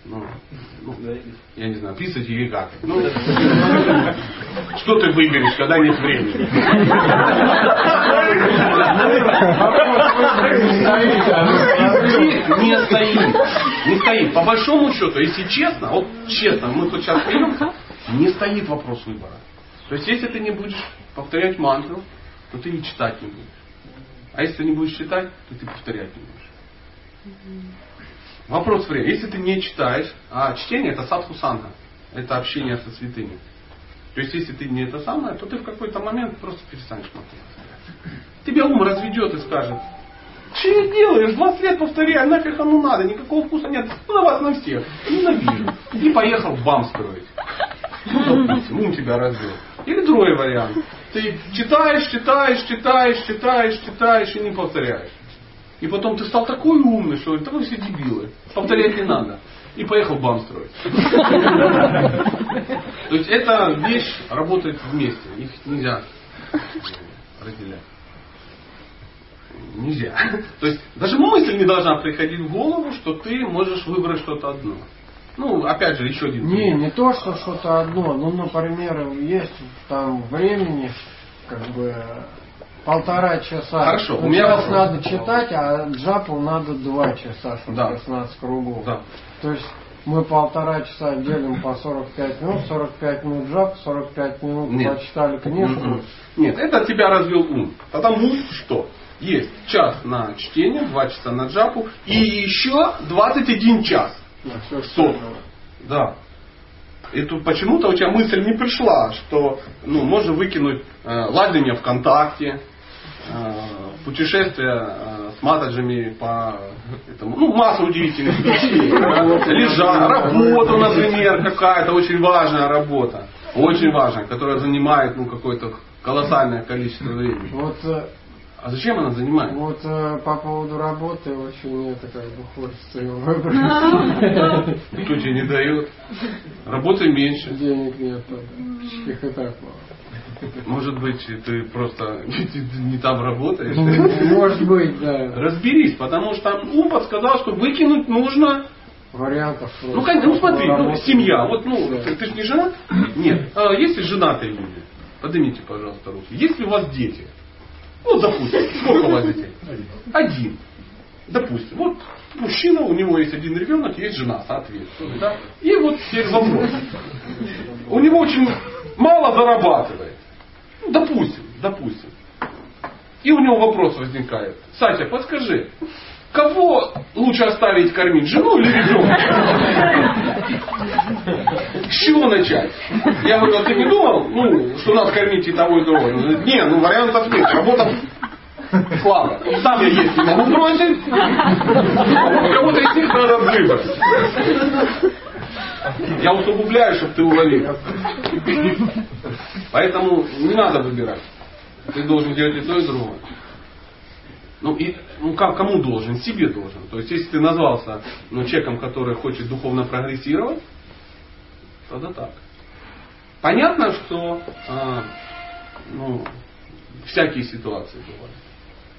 Ну, ну, я не знаю, писать или какать. Ну, что ты выберешь, когда нет времени? Не стоит. Не стоит. По большому счету, если честно, вот честно, мы тут сейчас пьем, не стоит вопрос выбора. То есть, если ты не будешь повторять мантру, то ты и читать не будешь. А если ты не будешь читать, то ты повторять не будешь. Вопрос времени. Если ты не читаешь, а чтение это садху санга, это общение со святыми. То есть, если ты не это самое, то ты в какой-то момент просто перестанешь повторять. Тебя ум разведет и скажет, что делаешь? 20 лет повторяю, нафиг оно надо, никакого вкуса нет. Ну, на вас на всех. Ненавижу. И поехал бам строить. Ну, допустим, ум тебя развел. Или другой вариант. Ты читаешь, читаешь, читаешь, читаешь, читаешь и не повторяешь. И потом ты стал такой умный, что да вы все дебилы. Повторять не надо. И поехал бам строить. То есть эта вещь работает вместе. Их нельзя разделять. Нельзя. То есть даже мысль не должна приходить в голову, что ты можешь выбрать что-то одно. Ну, опять же, еще один Не, не то, что что-то одно. Ну, например, есть там времени, как бы полтора часа. Хорошо, Ну, у меня час вопрос. надо читать, а джапу надо два часа, Да. 16 кругов. Да. То есть мы полтора часа делим по 45 минут, 45 минут джап, 45 минут Нет. почитали книжку. Мгм. Нет, это тебя развел ум. Потому что есть час на чтение, два часа на джапу и еще 21 час. На. Да. И тут почему-то у тебя мысль не пришла, что ну, можно выкинуть э, ладение ВКонтакте, путешествия э, с матаджами по этому, ну, масса удивительных вещей. Лежа, работу, например, какая-то очень важная работа. Очень важная, которая занимает ну, какое-то колоссальное количество времени. Вот, э, А зачем она занимает? вот э, по поводу работы очень это как бы хочется его выбрать. Никто тебе не дает. Работы меньше. Денег нет, их и так мало. Может быть, ты просто не там работаешь. Может быть, да. Разберись, потому что там ум подсказал, что выкинуть нужно. Вариантов. Ну, конечно, ну смотри, ну, семья. Вот, ну, Да. ты, ты же не женат? Нет. А если женатые люди, поднимите, пожалуйста, руки. Если у вас дети, ну, допустим, сколько у вас детей? Один. Допустим, вот мужчина, у него есть один ребенок, есть жена, соответственно. Да? И вот теперь вопрос. У него очень мало зарабатывает. Допустим, допустим. И у него вопрос возникает. Сатя, подскажи, кого лучше оставить кормить, жену или ребенка? С чего начать? Я говорю, а ты не думал, ну, что надо кормить и того, и того? Не, ну вариантов нет, работа слабо. Сам я есть не могу бросить, кого-то из них надо выбрать. Я усугубляю, чтобы ты уловил. Поэтому не надо выбирать. Ты должен делать и то, и другое. Ну, и, ну как, кому должен? Себе должен. То есть, если ты назвался ну, человеком, который хочет духовно прогрессировать, тогда так. Понятно, что а, ну, всякие ситуации бывают.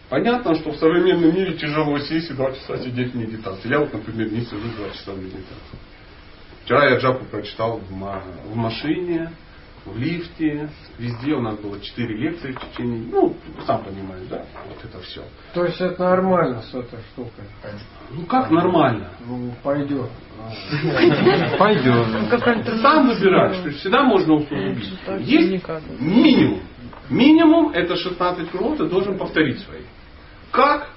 Понятно, что в современном мире тяжело сесть и два часа сидеть в медитации. Я вот, например, не сижу два часа в медитации. Вчера я джапу прочитал в, ма- в машине, в лифте, везде у нас было четыре лекции в течение, ну, сам понимаешь, да, вот это все. То есть это нормально с этой штукой. Ну как нормально? Ну, пойдет. Пойдет. Сам выбираешь, то есть всегда можно усугубить. Есть минимум. Минимум это 16 кругов ты должен повторить свои. Как?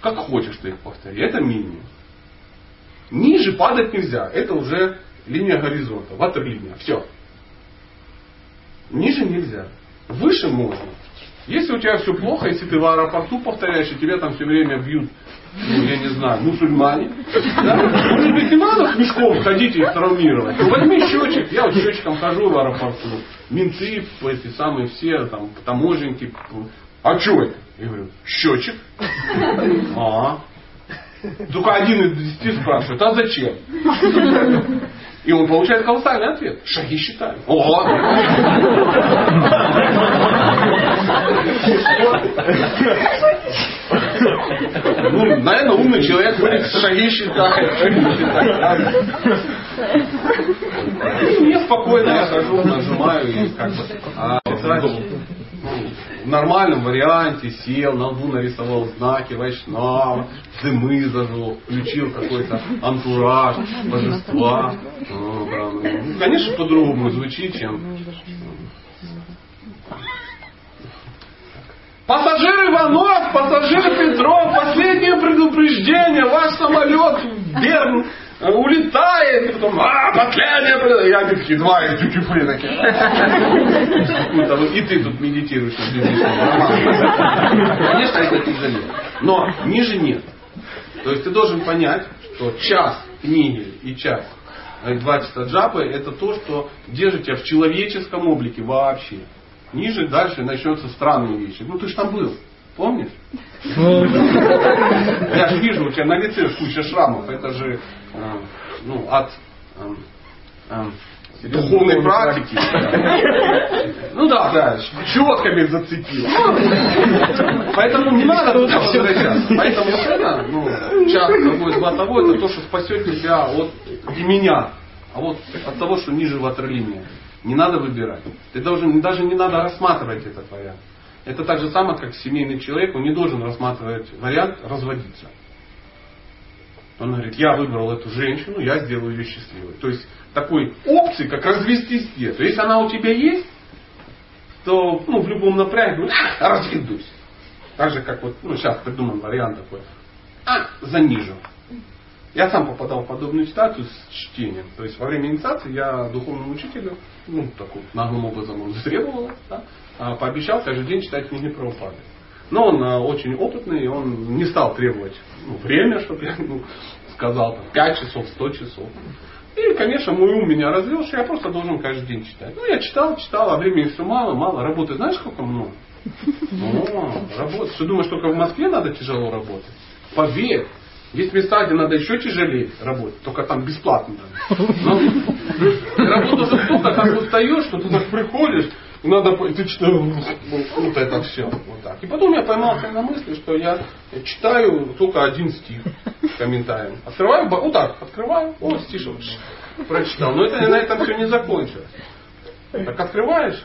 Как хочешь ты их повтори. Это минимум. Ниже падать нельзя. Это уже линия горизонта. Ватерлиния. Все. Ниже нельзя. Выше можно. Если у тебя все плохо, если ты в аэропорту повторяешь, и тебя там все время бьют, ну, я не знаю, мусульмане, да? может быть, не надо с мешком ходить и травмировать. Ну, возьми счетчик, я вот счетчиком хожу в аэропорту, менты, эти самые все, там, таможенники, а что это? Я говорю, счетчик. А. Только один из десяти спрашивает, а зачем? И он получает колоссальный ответ. Шаги считаю. О, ладно. Ну, наверное, умный человек будет шаги считает, шаги считает. Я спокойно, я хожу, нажимаю и как бы а, в нормальном варианте сел, на лбу нарисовал знаки Вайшнава, дымы зажег, включил какой-то антураж, божества. Ну, да, ну, конечно, по-другому звучит, чем Пассажиры Иванов, пассажиры Петров, последнее предупреждение, ваш самолет Берн улетает, и потом, а, последнее предупреждение. Я такие два и тюки такие. И ты тут медитируешь. Конечно, это тяжелее. Но ниже нет. То есть ты должен понять, что час книги и час два часа джапы это то, что держит тебя в человеческом облике вообще. Ниже дальше начнутся странные вещи. Ну ты ж там был. Помнишь? Я же вижу, у тебя на лице куча шрамов. Это же э, ну, от э, э, духовной практики. Ну да, да, четками зацепил. Поэтому не надо туда возвращаться. Поэтому вот это, ну, час другой, два того, это то, что спасет тебя от не меня, а вот от того, что ниже ватерлинии. Не надо выбирать. Ты должен, даже не надо рассматривать этот вариант. Это так же самое, как семейный человек, он не должен рассматривать вариант разводиться. Он говорит, я выбрал эту женщину, я сделаю ее счастливой. То есть такой опции, как развестись нет. Если она у тебя есть, то ну, в любом а, разведусь. Так же, как вот, ну, сейчас придуман вариант такой, а, занижу. Я сам попадал в подобную ситуацию с чтением. То есть во время инициации я духовному учителю, ну, такой наглым образом он требовал, да, а, пообещал каждый день читать книги про упады. Но он а, очень опытный, он не стал требовать ну, время, чтобы я ну, сказал, там, 5 часов, 100 часов. И, конечно, мой ум меня развел, что я просто должен каждый день читать. Ну, я читал, читал, а времени все мало, мало. Работы знаешь, сколько много? О, работать. Ты думаешь, только в Москве надо тяжело работать? Поверь, есть места, где надо еще тяжелее работать, только там бесплатно. Но работа столько, как устаешь, что ты так приходишь, надо, ты читаешь, вот это все. Вот так. И потом я поймался на мысли, что я читаю только один стих комментарием. Открываю, вот так, открываю, о, стишок прочитал. Но это на этом все не закончилось. Так открываешь,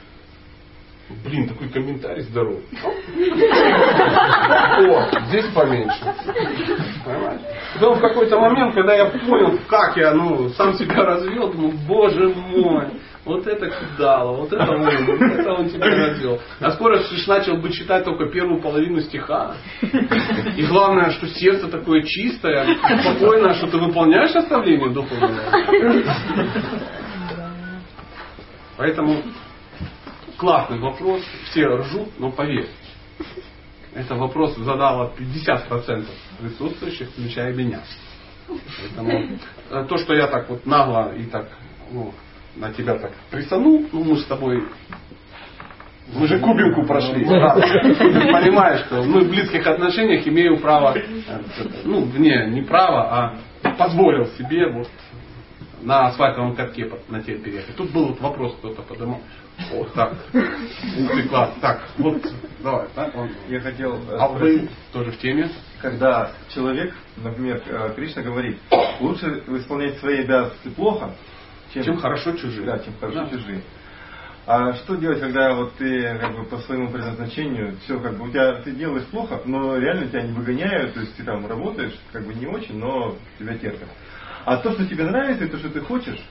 Блин, такой комментарий здоровый. О, здесь поменьше. Понимаешь? Потом в какой-то момент, когда я понял, как я ну, сам себя развел, думаю, боже мой, вот это кидало, вот это он, вот это он тебя развел. А скоро ты начал бы читать только первую половину стиха. И главное, что сердце такое чистое, спокойное, что ты выполняешь наставление духовное. Поэтому классный вопрос, все ржут, но поверь, это вопрос задало 50% присутствующих, включая меня. Поэтому э, то, что я так вот нагло и так ну, на тебя так присанул, ну мы с тобой мы же кубинку прошли. Понимаешь, что мы в близких отношениях имею право, ну, не, не право, а позволил себе вот на асфальтовом катке на тебе переехать. Тут был вот вопрос, кто-то подумал. Вот так. Ух ты, класс. Так, вот, давай. Так, он. Я хотел... Э, а вы тоже в теме? Когда человек, например, э, Кришна говорит, лучше исполнять свои обязанности плохо, чем, чем хорошо чужие. Да, чем хорошо да. чужие. А что делать, когда вот ты как бы по своему предназначению, все как бы у тебя ты делаешь плохо, но реально тебя не выгоняют, то есть ты там работаешь, как бы не очень, но тебя терпят. А то, что тебе нравится, и то, что ты хочешь,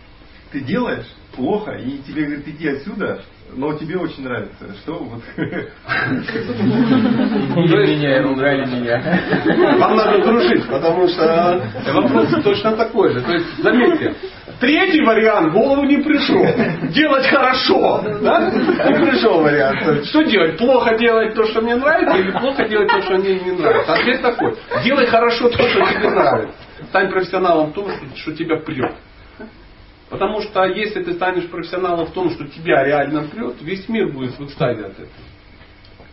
ты делаешь плохо, и тебе говорят, иди отсюда, но тебе очень нравится. Что вот? Не меня, ругали меня. Вам надо дружить, потому что вопрос точно такой же. То есть, заметьте, третий вариант в голову не пришел. Делать хорошо. Да? Не пришел вариант. Что делать? Плохо делать то, что мне нравится, или плохо делать то, что мне не нравится? Ответ такой. Делай хорошо то, что тебе нравится. Стань профессионалом в том, что тебя прет. Потому что если ты станешь профессионалом в том, что тебя реально прет, весь мир будет в экстазе от этого.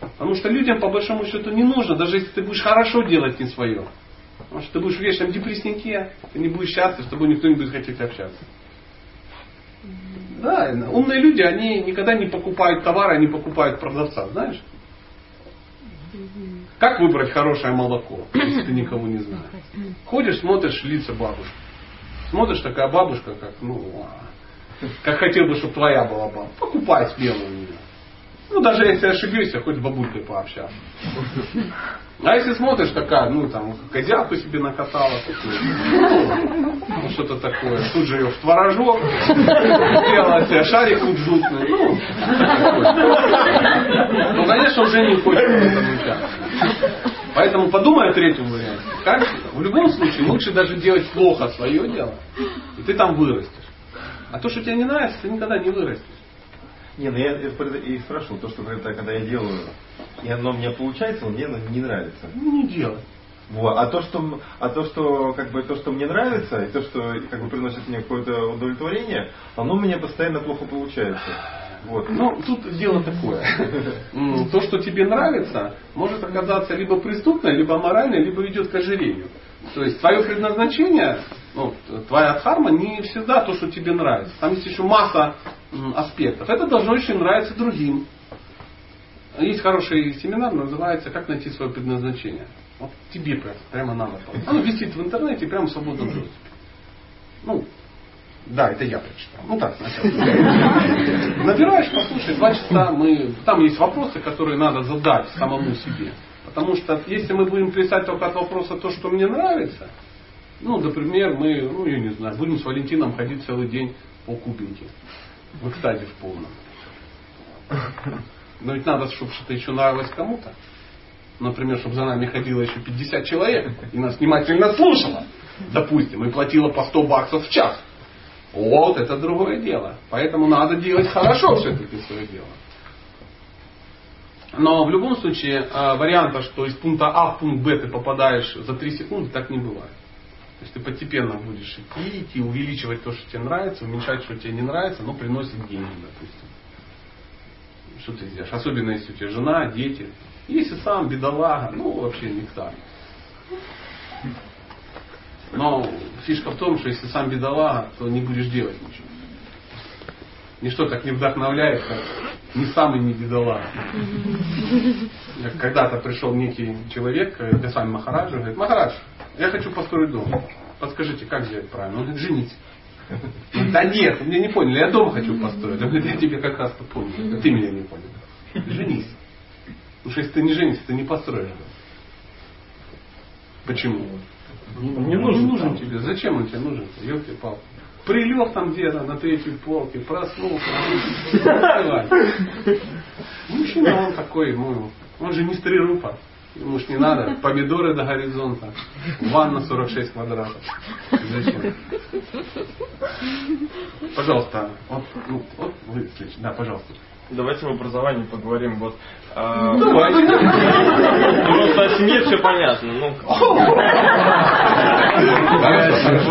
Потому что людям по большому счету не нужно, даже если ты будешь хорошо делать не свое. Потому что ты будешь в вечном депресснике, ты не будешь счастлив, с тобой никто не будет хотеть общаться. Да, умные люди, они никогда не покупают товар, они покупают продавца, знаешь? Как выбрать хорошее молоко, если ты никого не знаешь? Ходишь, смотришь лица бабушки. Смотришь, такая бабушка, как, ну, а, как хотел бы, чтобы твоя была баба. Покупай смело у нее. Ну, даже если ошибешься, хоть с бабулькой пообщаться. А если смотришь такая, ну там, козявку себе накатала, ну, что-то такое, тут же ее в творожок, сделала себе шарик кунжутный, ну, ну, конечно, уже не хочет. Поэтому подумай о третьем варианте. Как? В любом случае, лучше даже делать плохо свое дело, и ты там вырастешь. А то, что тебе не нравится, ты никогда не вырастешь. Не, ну я и спрашивал, то, что когда, когда я делаю, и оно мне получается, мне не нравится. Ну, не делай. Вот. А то, что, а то, что как бы то, что мне нравится, и то, что как бы приносит мне какое-то удовлетворение, оно у меня постоянно плохо получается. Вот. Ну, тут дело такое. То, что тебе нравится, может оказаться либо преступно, либо морально, либо ведет к ожирению. То есть твое предназначение, ну, твоя дхарма не всегда то, что тебе нравится. Там есть еще масса аспектов. Это должно очень нравиться другим. Есть хороший семинар, называется «Как найти свое предназначение». Вот тебе прям, прямо надо. Оно висит в интернете прямо в свободном доступе. Ну, да, это я прочитал. Ну так, сначала. Набираешь, послушай, два часа мы... Там есть вопросы, которые надо задать самому себе. Потому что если мы будем писать только от вопроса то, что мне нравится, ну, например, мы, ну, я не знаю, будем с Валентином ходить целый день по кубинке. В экстазе в полном. Но ведь надо, чтобы что-то еще нравилось кому-то. Например, чтобы за нами ходило еще 50 человек и нас внимательно слушало, допустим, и платило по 100 баксов в час. Вот это другое дело. Поэтому надо делать хорошо все-таки свое дело. Но в любом случае э, варианта, что из пункта А в пункт Б ты попадаешь за 3 секунды, так не бывает. То есть ты постепенно будешь идти, идти, увеличивать то, что тебе нравится, уменьшать, что тебе не нравится, но приносит деньги, допустим. Что ты сделаешь? Особенно если у тебя жена, дети. Если сам бедолага, ну вообще нектар. Но фишка в том, что если сам бедолага, то не будешь делать ничего. Ничто так не вдохновляет, как не самый не бедолага. Когда-то пришел некий человек, Гасвами Махараджа, говорит, Махарадж, я хочу построить дом. Подскажите, как сделать правильно? Он говорит, женить. Да нет, вы меня не поняли, я дом хочу построить. Он говорит, я тебе как раз то понял. Ты меня не понял. Женись. Потому что если ты не женишься, ты не построишь дом. Почему? Не, не нужен, не нужен тебе. Зачем он тебе нужен? Елки палки Прилег там где-то на третьей полке, проснулся. Мужчина он такой, ну, он же не стрирупа. Ему ж не надо. Помидоры до горизонта. Ванна 46 квадратов. Зачем? Пожалуйста, вот, ну, вот вы, да, пожалуйста. Давайте в образовании поговорим. Вот, а... Давайте. Просто о семье все понятно. Ну.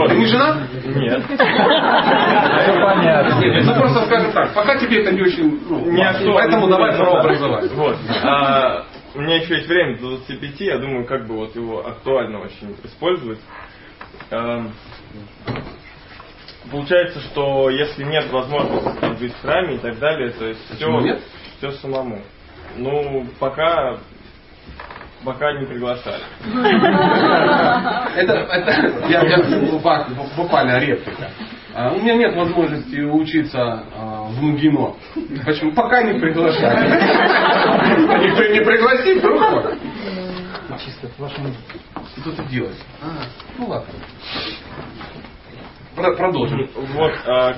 Ты не жена? Нет. Все понятно. Ну просто скажем так, пока тебе это не очень ну, не поэтому давай про образование. Вот. У меня еще есть время до 25, я думаю, как бы вот его актуально очень использовать. А, получается, что если нет возможности быть в храме и так далее, то есть все, нет? все самому. Ну, пока пока не приглашали. Это, это я, я буквально реплика. У меня нет возможности учиться а, в МГИМО. Почему? Пока не приглашали. Никто не пригласит, вдруг Чисто в вашем... Что ты делаешь? А, ну ладно. Продолжим. Вот, а,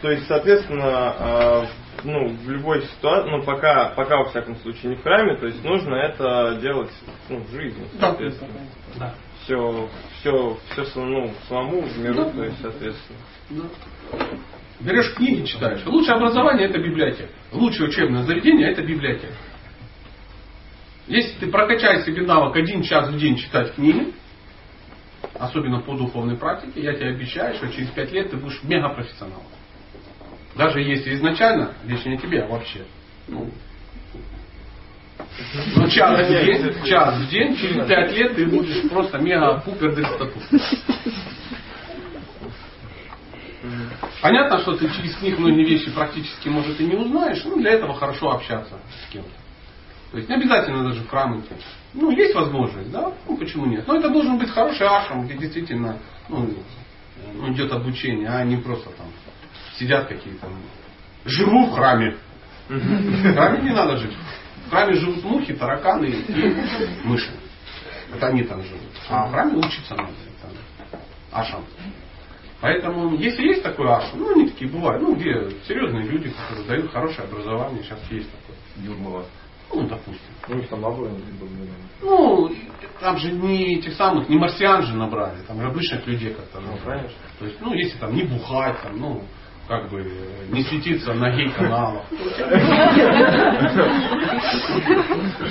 то есть, соответственно, а, ну, в любой ситуации, ну, пока, пока, во всяком случае, не в храме, то есть нужно это делать ну, в жизни, соответственно. Да. Все, все, все ну, самому в миру, да. то есть, соответственно. Да. Берешь книги, читаешь. Лучшее образование это библиотека. Лучшее учебное заведение это библиотека. Если ты прокачаешь себе навык один час в день читать книги, особенно по духовной практике, я тебе обещаю, что через пять лет ты будешь мега профессионалом. Даже если изначально, речь не тебе, а вообще. Ну, Ну, час в день, час в день, через пять лет ты будешь просто мега-пупер статус. Понятно, что ты через них многие вещи практически, может, и не узнаешь, но для этого хорошо общаться с кем-то. То есть не обязательно даже в храм идти. Ну, есть возможность, да? Ну, почему нет? Но это должен быть хороший ашрам, где действительно ну, ну, идет обучение, а не просто там сидят какие-то. Живу в храме. В храме не надо жить. В храме живут мухи, тараканы и мыши. Это они там живут. А в храме учиться надо. Ашам. Поэтому, если есть такой ашам, ну, они такие бывают, ну, где серьезные люди, которые дают хорошее образование, сейчас есть такое. Юрмала. Ну, допустим. Ну, их там набор. Ну, там же не этих самых, не марсиан же набрали, там же обычных людей как-то Ну, набрали. конечно. То есть, ну, если там не бухать, там, ну, как бы не светиться на гей-каналах.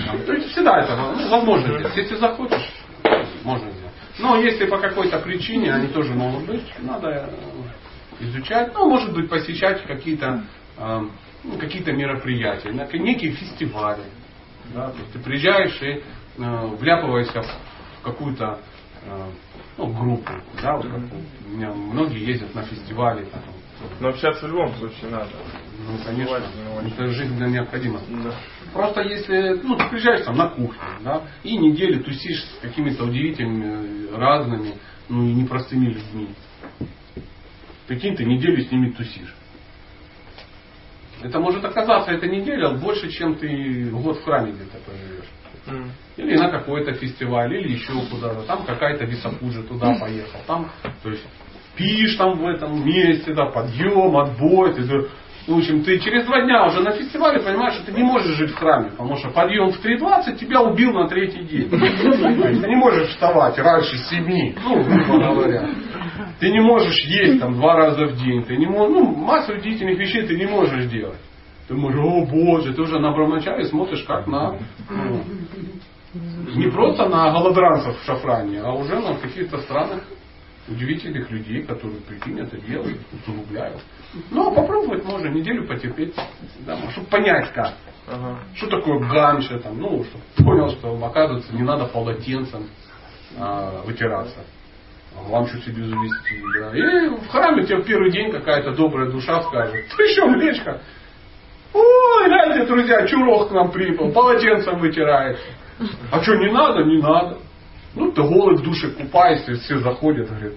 Там, То есть всегда это ну, возможно. Если захочешь, можно сделать. Но если по какой-то причине они тоже могут быть, надо э, изучать, ну, может быть, посещать какие-то э, ну, какие-то мероприятия, некие фестивали. Да? То есть ты приезжаешь и э, вляпываешься в какую-то э, ну, группу. Да? Вот как у меня многие ездят на фестивали. Там, Но общаться в любом случае надо. ну, конечно, это жизненно необходимо. Да. Просто если, ну, ты приезжаешь там на кухню, да, и неделю тусишь с какими-то удивительными, разными, ну и непростыми людьми. Прикинь, ты неделю с ними тусишь. Это может оказаться эта неделя больше, чем ты год в храме где-то проживешь. Или на какой-то фестиваль, или еще куда-то. Там какая-то високуджа туда поехал. Там, то есть, пишешь там в этом месте, да, подъем, отбой. Ты, в общем, ты через два дня уже на фестивале понимаешь, что ты не можешь жить в храме, потому что подъем в 3.20 тебя убил на третий день. Ты не можешь вставать раньше 7, ну, грубо говоря. Ты не можешь есть там два раза в день. Ты не можешь, ну, массу удивительных вещей ты не можешь делать. Ты можешь, о боже, ты уже на Брамачаре смотришь как на, ну, не просто на голодранцев в шафране, а уже на каких-то странных удивительных людей, которые, прикинь, это делают, усугубляют. Ну, а попробовать можно, неделю потерпеть, да, чтобы понять как. Ага. Что такое ганша, там, ну, чтобы понял, что, оказывается, не надо полотенцем а, вытираться. А Ламшу себе завести. Да. И в храме тебе в первый день какая-то добрая душа скажет, ты что, млечка? Ой, гляньте, друзья, чурок к нам прибыл, полотенцем вытирает. А что, не надо? Не надо. Ну, ты голый в душе купаешься, все заходят, говорят,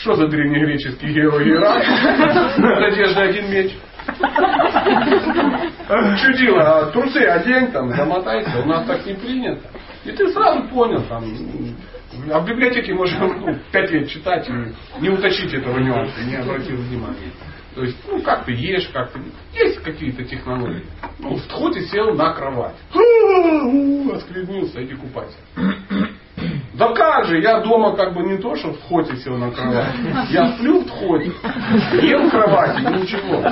что за древнегреческий герой Ирак? Надежда один меч. Чудило, а трусы одень, там, замотайся, у нас так не принято. И ты сразу понял, там, а в библиотеке можно ну, пять лет читать и не уточнить этого нюанса, не обратил внимания. То есть, ну, как ты ешь, как ты... Есть какие-то технологии. Ну, в входе сел на кровать. У, Осквернился, иди купайся. Да как же, я дома как бы не то, что в хоте сел на кровать. Я сплю в хоте, ем в кровати, ничего.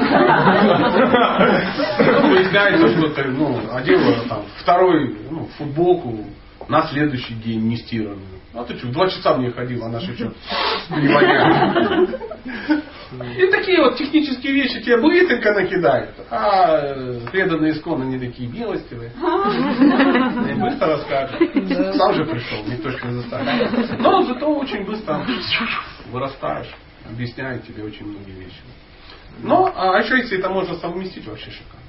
Выясняется, что ты ну, одел там, второй ну, футболку на следующий день не стиранную. А ты что, два часа мне ходил, она же что, не воняет. И такие вот технические вещи тебе быстренько накидают. А преданные исконно не такие милостивые. И быстро расскажут. Сам же пришел, никто ж не заставил. Но зато очень быстро вырастаешь. Объясняют тебе очень многие вещи. Но, а еще если это можно совместить, вообще шикарно.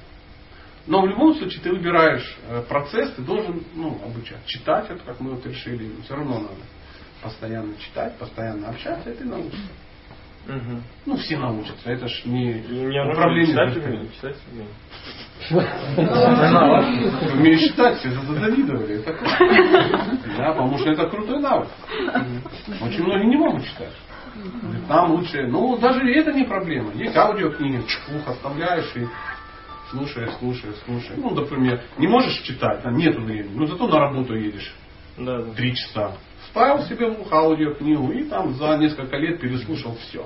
Но в любом случае ты выбираешь э, процесс, ты должен ну, обучать. Читать, это как мы вот решили, все равно надо постоянно читать, постоянно общаться, и ты научишься. Мгм. Ну, все научатся. Это ж не мне нужно управление. читать умею, читать умею. Умеешь читать, все завидовали. Да, потому что это крутой навык. Очень многие не могут читать. Нам лучше, ну даже это не проблема. Есть аудиокниги, ух оставляешь и слушаешь, слушаешь, слушаешь. Ну, например, не можешь читать, там нету времени, но зато на работу едешь Да, да. три часа. Вставил себе в ухо аудиокнигу и там за несколько лет переслушал все.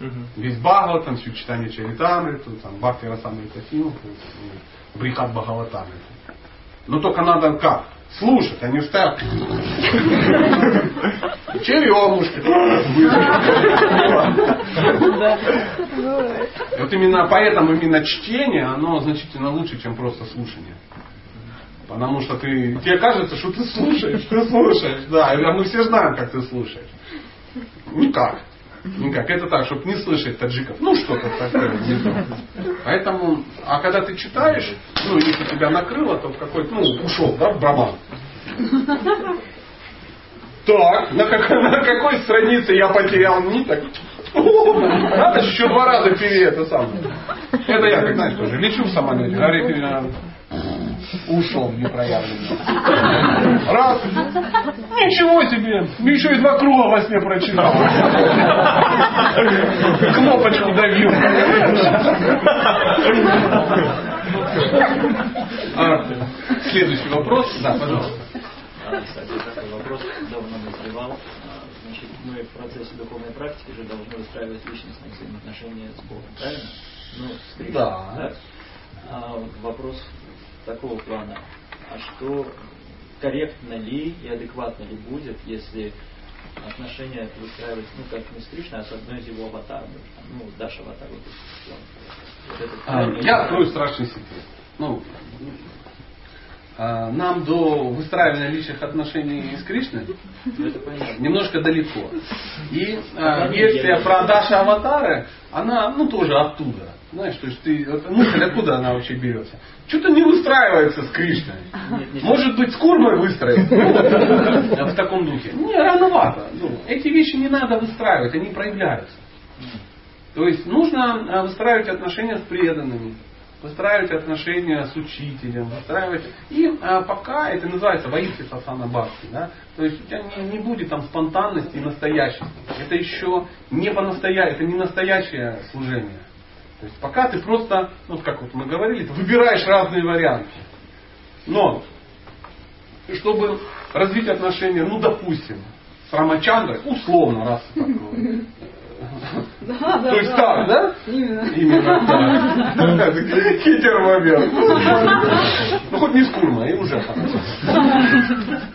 Мгм. Весь Бхагаватам, все читание Чаритамриту, там, Бхакти Расамрита Симху, Брихат Бхагаватамриту. Но только надо как? Слушать, а не встать. Черемушки. И вот именно поэтому именно чтение, оно значительно лучше, чем просто слушание. Потому что ты, тебе кажется, что ты слушаешь, ты слушаешь, да, а мы все знаем, как ты слушаешь. Никак. Никак. Это так, чтобы не слышать таджиков. Ну, что-то такое. Не знаю. Поэтому, а когда ты читаешь, ну, если тебя накрыло, то в какой-то, ну, ушел, да, в браман. Так, на, как, на какой странице я потерял ниток? Надо еще два раза пере это самое. Это я, как знаешь, тоже лечу в самолете. Ушел в непроявленное. Раз. Ничего себе. Еще и два круга во сне прочитал. Кнопочку давил. А, следующий вопрос. Да, пожалуйста. Кстати, такой вопрос давно назревал. Значит, мы в процессе духовной практики же должны выстраивать личностные взаимоотношения с Богом, правильно? Ну, с Кришной, да. да? А вопрос такого плана. А что корректно ли и адекватно ли будет, если отношения выстраивать, ну, как не с Кришной, а с одной из его аватарами, ну, Даша аватар. Вот, вот этот, а, я открою страшный секрет. Ну, а, нам до выстраивания личных отношений с Кришной немножко далеко. И а, версия про Даша Аватары, она ну тоже оттуда. Знаешь, то есть ты, эта мысль откуда она вообще берется? Что-то не выстраивается с Кришной. Может быть, с Курмой выстроится. Ну, в таком духе. Не, рановато. Ну, эти вещи не надо выстраивать, они проявляются. То есть нужно а, выстраивать отношения с преданными выстраивать отношения с учителем, выстраивать. И а, пока это называется воинцы сасана бхакти, да, то есть у тебя не, не будет там спонтанности и настоящести. Это еще не по настоящему, это не настоящее служение. То есть пока ты просто, ну как вот мы говорили, выбираешь разные варианты. Но чтобы развить отношения, ну допустим, с Рамачандрой, условно, раз так То есть так, да? Именно. Именно так. Хитер момент. Ну хоть не с Курма, и уже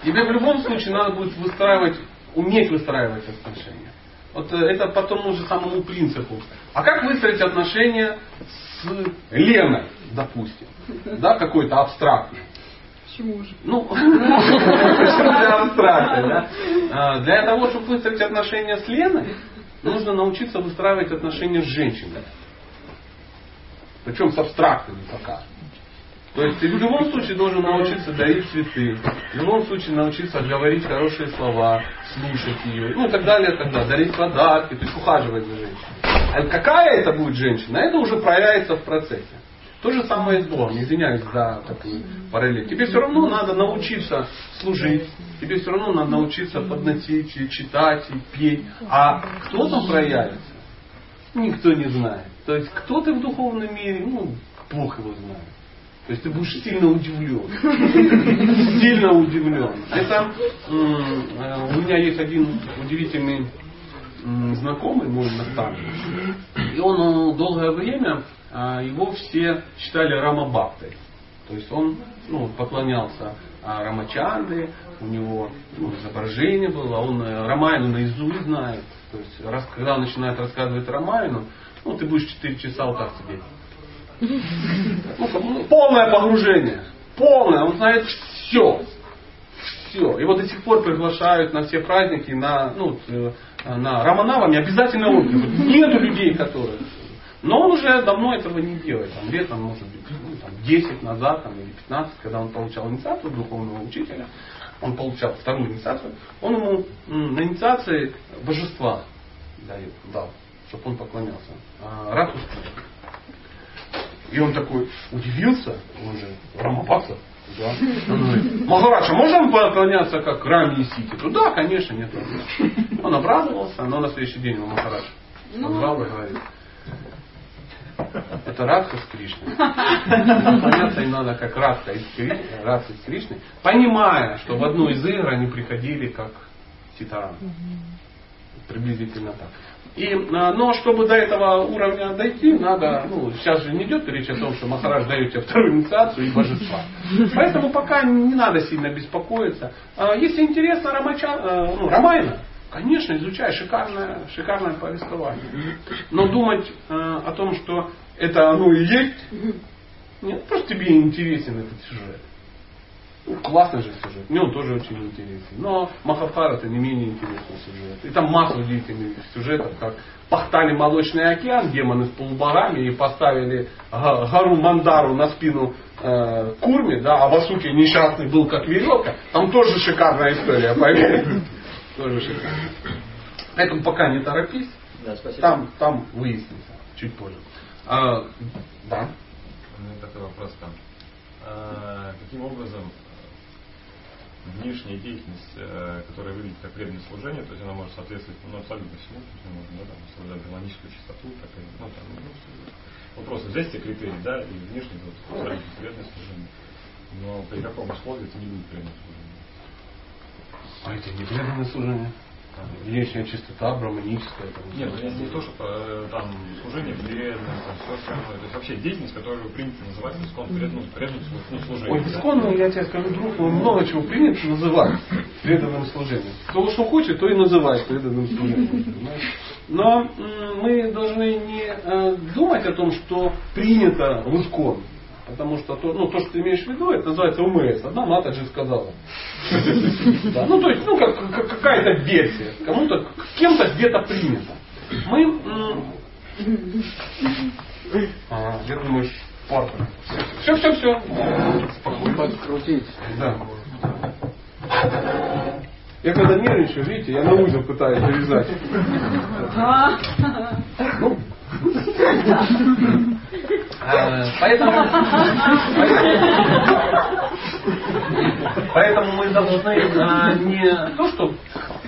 Тебе в любом случае надо будет выстраивать, уметь выстраивать отношения. Вот э, это по тому же самому принципу. А как выстроить отношения с Леной, допустим? Да, какой-то абстрактный. Почему же? Ну, для абстракта, да? А, для того, чтобы выстроить отношения с Леной, нужно научиться выстраивать отношения с женщиной. Причем с абстрактными пока. То есть ты в любом случае должен научиться дарить цветы, в любом случае научиться говорить хорошие слова, слушать ее, ну и так далее, так далее, дарить подарки, то есть ухаживать за женщиной. А какая это будет женщина, это уже проявится в процессе. То же самое и с Богом. Извиняюсь за такую параллель. Тебе все равно надо научиться служить. Тебе все равно надо научиться подносить, и читать, и петь. А кто там проявится? Никто не знает. То есть кто ты в духовном мире, ну, Бог его знает. То есть ты будешь сильно удивлен. Сильно удивлен. Это э, у меня есть один удивительный знакомый, мой наставник. И он э, долгое время а, его все считали Рамабаптой. То есть он ну, поклонялся а, Рамачанде, у него ну, изображение было, он э, Рамайну наизусть знает. То есть, раз, когда он начинает рассказывать Рамайну, ну, ты будешь 4 часа вот так сидеть. Ну, полное погружение. Полное. Он знает все. Все. Его до сих пор приглашают на все праздники, на, ну, э, на Раманавами обязательно он. Нету людей, которые но он уже давно этого не делает. Там, лет, может быть, ну, там, 10 назад там, или 15, когда он получал инициацию духовного учителя, он получал вторую инициацию, он ему на инициации божества дает, дал, чтобы он поклонялся. А, Ратус И он такой удивился, он же Рамапакса, да? Он говорит, Махараджа, можем поклоняться как Раме и Сити? Да, конечно, нет проблем. Он обрадовался, но на следующий день ему Махарадж ну. позвал и говорит, это Радха с Кришной. Поняться им надо как Радха из Кришны, Радха из Кришны, понимая, что в одну из игр они приходили как Ситаран. Приблизительно так. И, а, но чтобы до этого уровня дойти, надо, ну, сейчас же не идет речь о том, что Махарадж дает тебе вторую инициацию и божества. Поэтому пока не надо сильно беспокоиться. А, если интересно Рамача, э, ну, Рамайна, Конечно, изучай, шикарное, шикарное повествование. Но думать о том, что это оно и есть, нет, просто тебе интересен этот сюжет. Ну, классный же сюжет. Мне он тоже очень интересен. Но Махабхара это не менее интересный сюжет. И там масса удивительных сюжетов, как пахтали молочный океан, демоны с полубогами, и поставили гору Мандару на спину э, Курми, да, а Васуки несчастный был как веревка. Там тоже шикарная история, поверьте. Тоже шикарно. Поэтому пока не торопись. Да, спасибо. Там, там выяснится чуть позже. А, да. У меня такой вопрос там. А, каким образом внешняя деятельность, э, которая выглядит как преданное служение, то есть она может соответствовать ну, абсолютно всему, то есть можем да, там, соблюдать гармоническую чистоту, так и, ну, там, ну, вопрос взять все критерии, да, и внешне вот, преданное служение. Но при каком условии это не будет преданное служение? А это не преданное служение? Внешняя чистота, браманическая. Там, Нет, ну, не, то, что э, там служение преданное, там все остальное. То есть вообще деятельность, которую принято называть искон преданным, преданным ну, служением. Ой, исконно, я тебе скажу, друг, ну, много чего принято называть преданным служением. Кто что хочет, то и называет преданным служением. Но мы должны не э, думать о том, что принято в искон. Потому что то, ну, то, что ты имеешь в виду, это называется УМС. Одна Матаджи сказала. Ну, то есть, ну, как, как- какая-то версия. Кому-то, кем-то где-то принято. Мы, а, я думаю, папа. Все, все, все. Спокойно. Подкрутить. Да. Я когда нервничаю, видите, я на узел пытаюсь завязать. Ну, поэтому, поэтому мы должны э, не то, что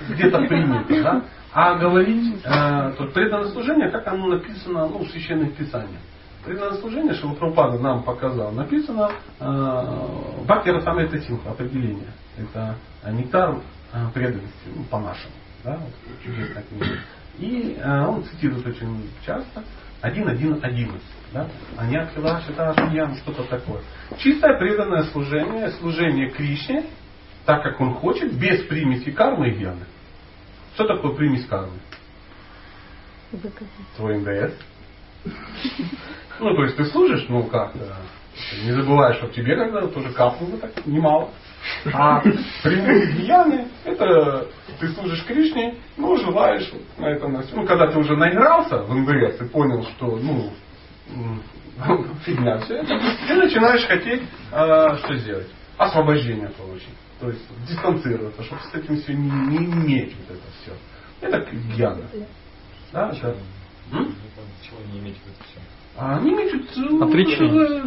где-то принято, да, а говорить э, тут преданное служение, как оно написано ну, в священных писаниях. Преданное служение, что Прабхупада нам показал, написано э, Бхакти Расамрита Симха, определение. Это э, нектар э, преданности, ну, по-нашему. Да, вот. И э, он цитирует очень часто 1.1.11. Да? Аньякхила Шита Шуньян, что-то такое. Чистое преданное служение, служение Кришне, так как он хочет, без примеси кармы и гьяны. Что такое примесь кармы? Твой НДС. Ну, то есть ты служишь, ну как, да. не забываешь, что тебе когда-то тоже капнуло так немало. А прямые гьяны, это ты служишь Кришне, ну, желаешь на этом, на. Ну, когда ты уже наигрался в НДС и понял, что, ну, фигня все это, ты начинаешь хотеть, а, что сделать? Освобождение получить. То есть дистанцироваться, чтобы с этим все не, не иметь вот это все. Это гьяна. Да, это, м? Чего не иметь в это все? А они мечут ну, Отречение.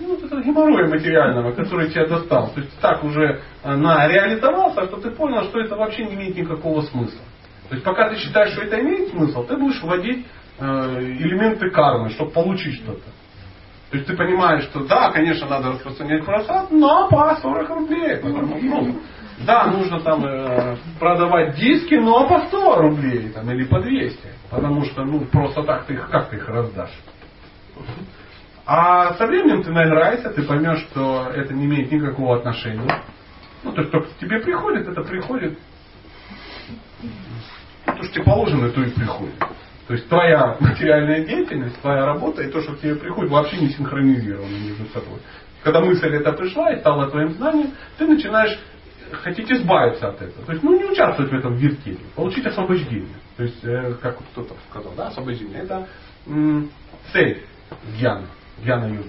ну, вот этого геморроя материального, который тебя достал. То есть ты так уже э, нареализовался, что ты понял, что это вообще не имеет никакого смысла. То есть пока ты считаешь, что это имеет смысл, ты будешь вводить э, элементы кармы, чтобы получить что-то. То есть ты понимаешь, что да, конечно, надо распространять просад, но по 40 рублей. Ну, да, нужно там э, продавать диски, но по 100 рублей там, или по 200. Потому что ну, просто так ты их, как ты их раздашь? А со временем ты наиграешься, ты поймешь, что это не имеет никакого отношения. Ну, то есть, то, что тебе приходит, это приходит. То, что тебе положено, то и приходит. То есть твоя материальная деятельность, твоя работа и то, что к тебе приходит, вообще не синхронизированы между собой. Когда мысль эта пришла и стала твоим знанием, ты начинаешь хотеть избавиться от этого. То есть, ну, не участвовать в этом вертеле, получить освобождение. То есть, э, как кто-то сказал, да, освобождение. Это м, цель гьяны, гьяна йоги.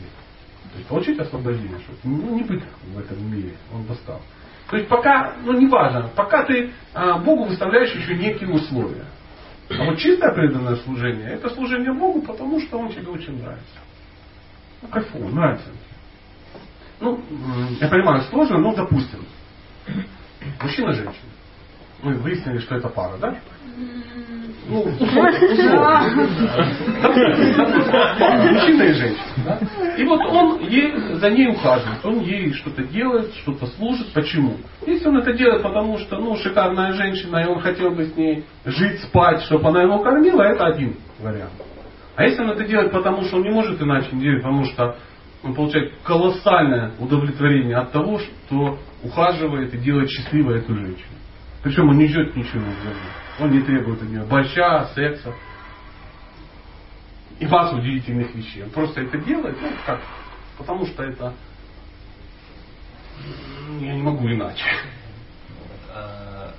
То есть, получить освобождение, чтобы ну, не быть в этом мире, он достал. То есть, пока, ну, не важно, пока ты а, Богу выставляешь еще некие условия. А вот чистое преданное служение, это служение Богу, потому что он тебе очень нравится. Ну, кайфово, нравится. Ну, я понимаю, сложно, но допустим. Мужчина Мы выяснили, что это пара, да? Ну, мужчина и женщина. да? И вот он ей, за ней ухаживает, он ей что-то делает, что-то служит. Почему? Если он это делает, потому что, ну, шикарная женщина, и он хотел бы с ней жить, спать, чтобы она его кормила, это один вариант. А если он это делает, потому что он не может иначе не делать, потому что он получает колоссальное удовлетворение от того, что ухаживает и делает счастливой эту женщину. Причем он не ждет ничего взамен. Он не требует от нее борща, секса и массу удивительных вещей. Он просто это делает, ну как, потому что это я не могу иначе. А,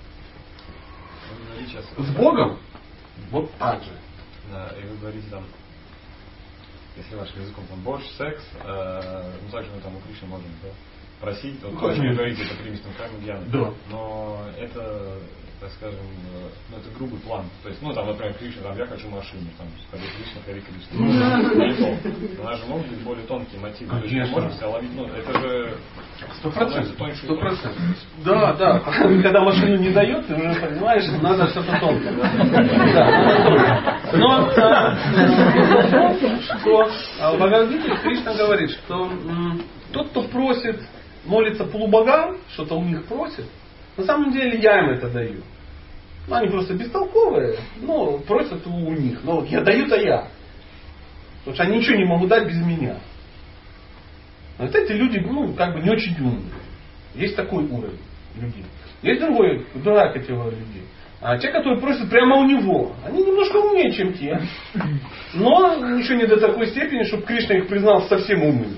С Богом вот так же. Да, и вы говорите там, если вашим языком там борщ, секс, э, ну также мы там у Кришны можем да, просить, вот то, что вы говорите, это приместным храме Гьяна. Да. Но это так скажем, э, ну это грубый план. То есть, ну там, например, Кришна, там, я хочу машину, там, Харе Кришна, Харе Кришна. У нас же могут быть более тонкие мотивы. То есть мы можем себя ловить, ну это же Сто процентов. Сто процентов. Да, да. Когда машину не дает, ты уже понимаешь, что надо что-то тонкое. Да, Но что в Бхагавадгите Кришна говорит, что тот, кто просит, молится полубогам, что-то у них просит, на самом деле я им это даю. Ну, они просто бестолковые, но просят у них. Но я даю-то я. Потому что они ничего не могут дать без меня. Вот эти люди, ну, как бы не очень умные. Есть такой уровень людей. Есть другой, другая категория людей. А те, которые просят прямо у него, они немножко умнее, чем те. Но еще не до такой степени, чтобы Кришна их признал совсем умными.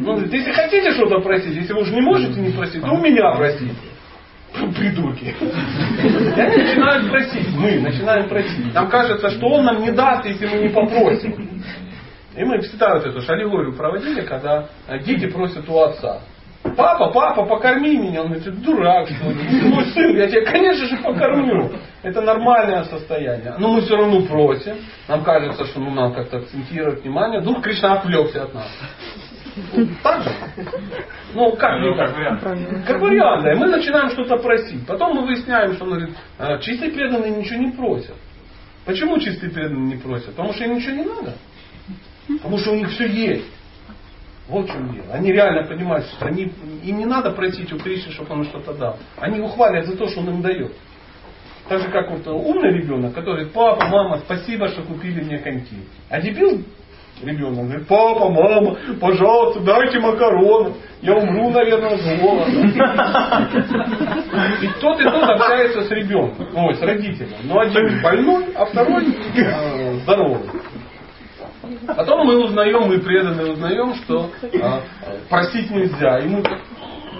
Ну, если хотите что-то просить, если вы уже не можете не просить, то у меня просите. Придурки. Они начинают просить. Мы начинаем просить. Нам кажется, что он нам не даст, если мы не попросим. И мы всегда вот эту аллегорию проводили, когда дети просят у отца. Папа, папа, покорми меня. Он говорит, дурак, что ли? Мой сын, я тебя, конечно же, покормлю. Это нормальное состояние. Но мы все равно просим. Нам кажется, что ну, надо как-то акцентировать внимание. Дух Кришна отвлекся от нас. Так же? Ну, как ну, как вариант. Как вариант, да. Мы начинаем что-то просить. Потом мы выясняем, что он говорит, «А, чистые преданные ничего не просят. Почему чистые преданные не просят? Потому что им ничего не надо. Потому что у них все есть. Вот в чем дело. Они реально понимают, что они, им не надо просить у Кришны, чтобы он что-то дал. Они его хвалят за то, что он им дает. Так же, как вот умный ребенок, который говорит, папа, мама, спасибо, что купили мне коньки. А дебил ребенок говорит, папа, мама, пожалуйста, дайте макаронов. Я умру, наверное, с голода. И тот и тот общается с ребенком, ой, с родителем. Но один больной, а второй э, здоровый. Потом мы узнаем, мы преданные узнаем, что а, просить нельзя. И мы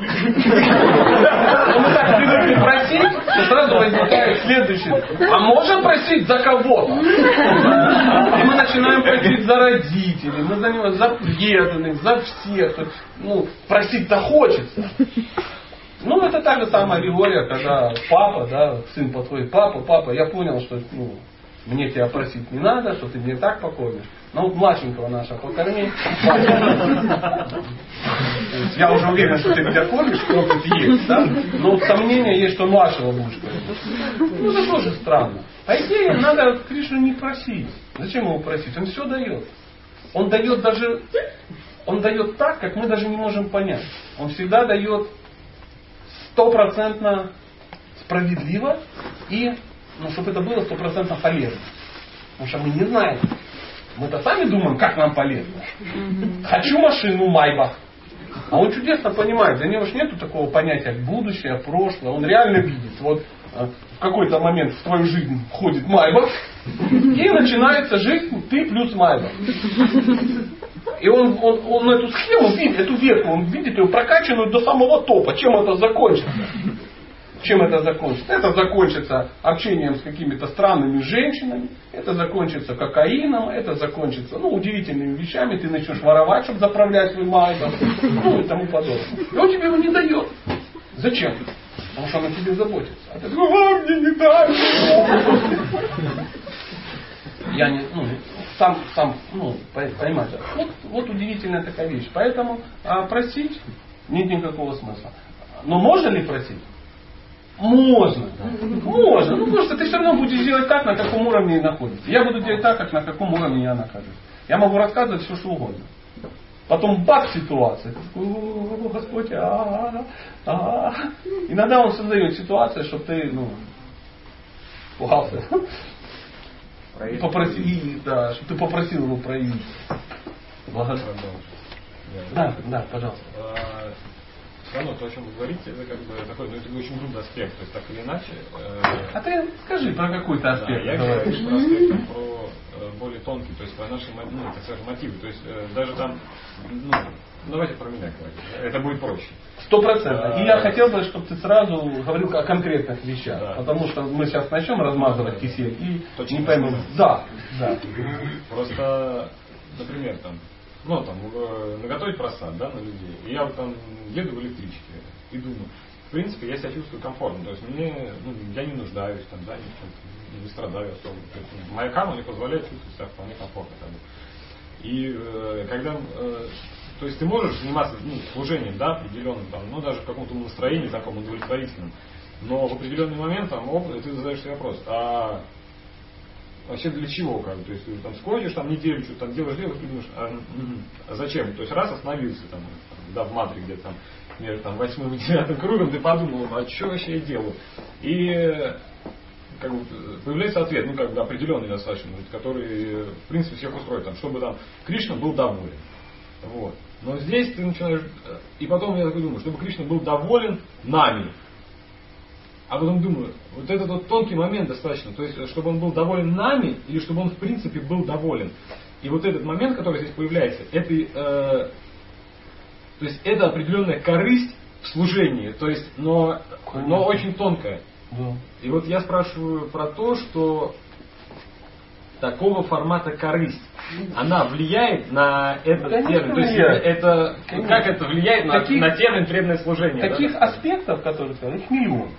но мы так привыкли просить, что сразу возникает следующее. А можем просить за кого-то? И мы начинаем просить за родителей, мы за него, за преданных, за всех. Ну, просить-то хочется. Ну, это та же самая аллегория, когда папа, да, сын подходит, папа, папа, я понял, что ну, мне тебя просить не надо, что ты мне так покормишь. Ну вот младшенького нашего покорми. Я уже уверен, что ты меня кормишь, опыт есть, да? Но сомнение есть, что младшего кормить. Ну это тоже странно. По идее, надо Кришну не просить. Зачем его просить? Он все дает. Он дает даже, он дает так, как мы даже не можем понять. Он всегда дает стопроцентно справедливо и ну, чтобы это было стопроцентно полезно. Потому что мы не знаем. Мы-то сами думаем, как нам полезно. Хочу машину Майбах. А он чудесно понимает, для него же нету такого понятия будущее, прошлое. Он реально видит. Вот э, в какой-то момент в твою жизнь входит Майбах, и начинается жизнь ты плюс Майбах. И он, он, он эту схему видит, эту ветку, он видит ее прокачанную до самого топа. Чем это закончится? Чем это закончится? Это закончится общением с какими-то странными женщинами, это закончится кокаином, это закончится ну, удивительными вещами, ты начнешь воровать, чтобы заправлять свой майдом, ну и тому подобное. И он тебе его не дает. Зачем? Потому что он о тебе заботится. А ты говоришь, а, мне не дай. Я не, ну, сам, сам, ну, понимаете. Вот, вот удивительная такая вещь. Поэтому а, просить нет никакого смысла. Но можно ли просить? Можно. Можно. Ну просто ты все равно будешь делать так, на каком уровне находишься. Я буду делать так, как на каком уровне я нахожусь. Я могу рассказывать все, что угодно. Потом бац ситуация. Ты такой, о, Господь, а, а, Иногда он создает ситуацию, чтобы ты, ну, пугался. И попросил, да, чтобы ты попросил его проявить. Благодарю. Да, да, пожалуйста. Все равно то, о чем вы говорите, это как бы такой, ну, это очень грубый аспект, то есть так или иначе. Э, а ты скажи про какой-то аспект. Да, я говорю про аспект, про э, более тонкий, то есть про наши, ну, так скажем, мотивы. То есть э, даже там, ну, давайте про меня говорить, это будет проще. Сто процентов. И я хотел бы, чтобы ты сразу говорил о конкретных вещах. Да. Потому что мы сейчас начнем размазывать кисель и Точно не поймем. Да, да. Просто, например, там, ну, там, э, наготовить просад, да, на людей. И я вот там еду в электричке и думаю, в принципе, я себя чувствую комфортно. То есть мне, ну, я не нуждаюсь там, да, не, страдаю особо. Есть, моя кама мне позволяет чувствовать себя вполне комфортно. Как бы. И э, когда, э, то есть ты можешь заниматься ну, служением, да, определенным, там, ну, даже в каком-то настроении таком удовлетворительном, но в определенный момент там, оп, ты задаешь себе вопрос, а вообще для чего, как то есть ты там сходишь, там неделю, что там делаешь, делаешь, и думаешь, а, а зачем? То есть раз остановился там, да, в матре где-то там, между там, восьмым и девятым кругом, ты подумал, а что вообще я делаю? И как бы, появляется ответ, ну как бы определенный достаточно, который в принципе всех устроит, там, чтобы там Кришна был доволен. Вот. Но здесь ты начинаешь, и потом я такой думаю, чтобы Кришна был доволен нами, а потом думаю, вот этот вот тонкий момент достаточно, то есть, чтобы он был доволен нами, или чтобы он в принципе был доволен. И вот этот момент, который здесь появляется, это, э, то есть это определенная корысть в служении, то есть, но, но очень тонкая. Да. И вот я спрашиваю про то, что такого формата корысть, она влияет на этот Конечно, термин. То есть это, как это влияет таких, на, на термин преданное служение? Таких да? аспектов, которые их миллион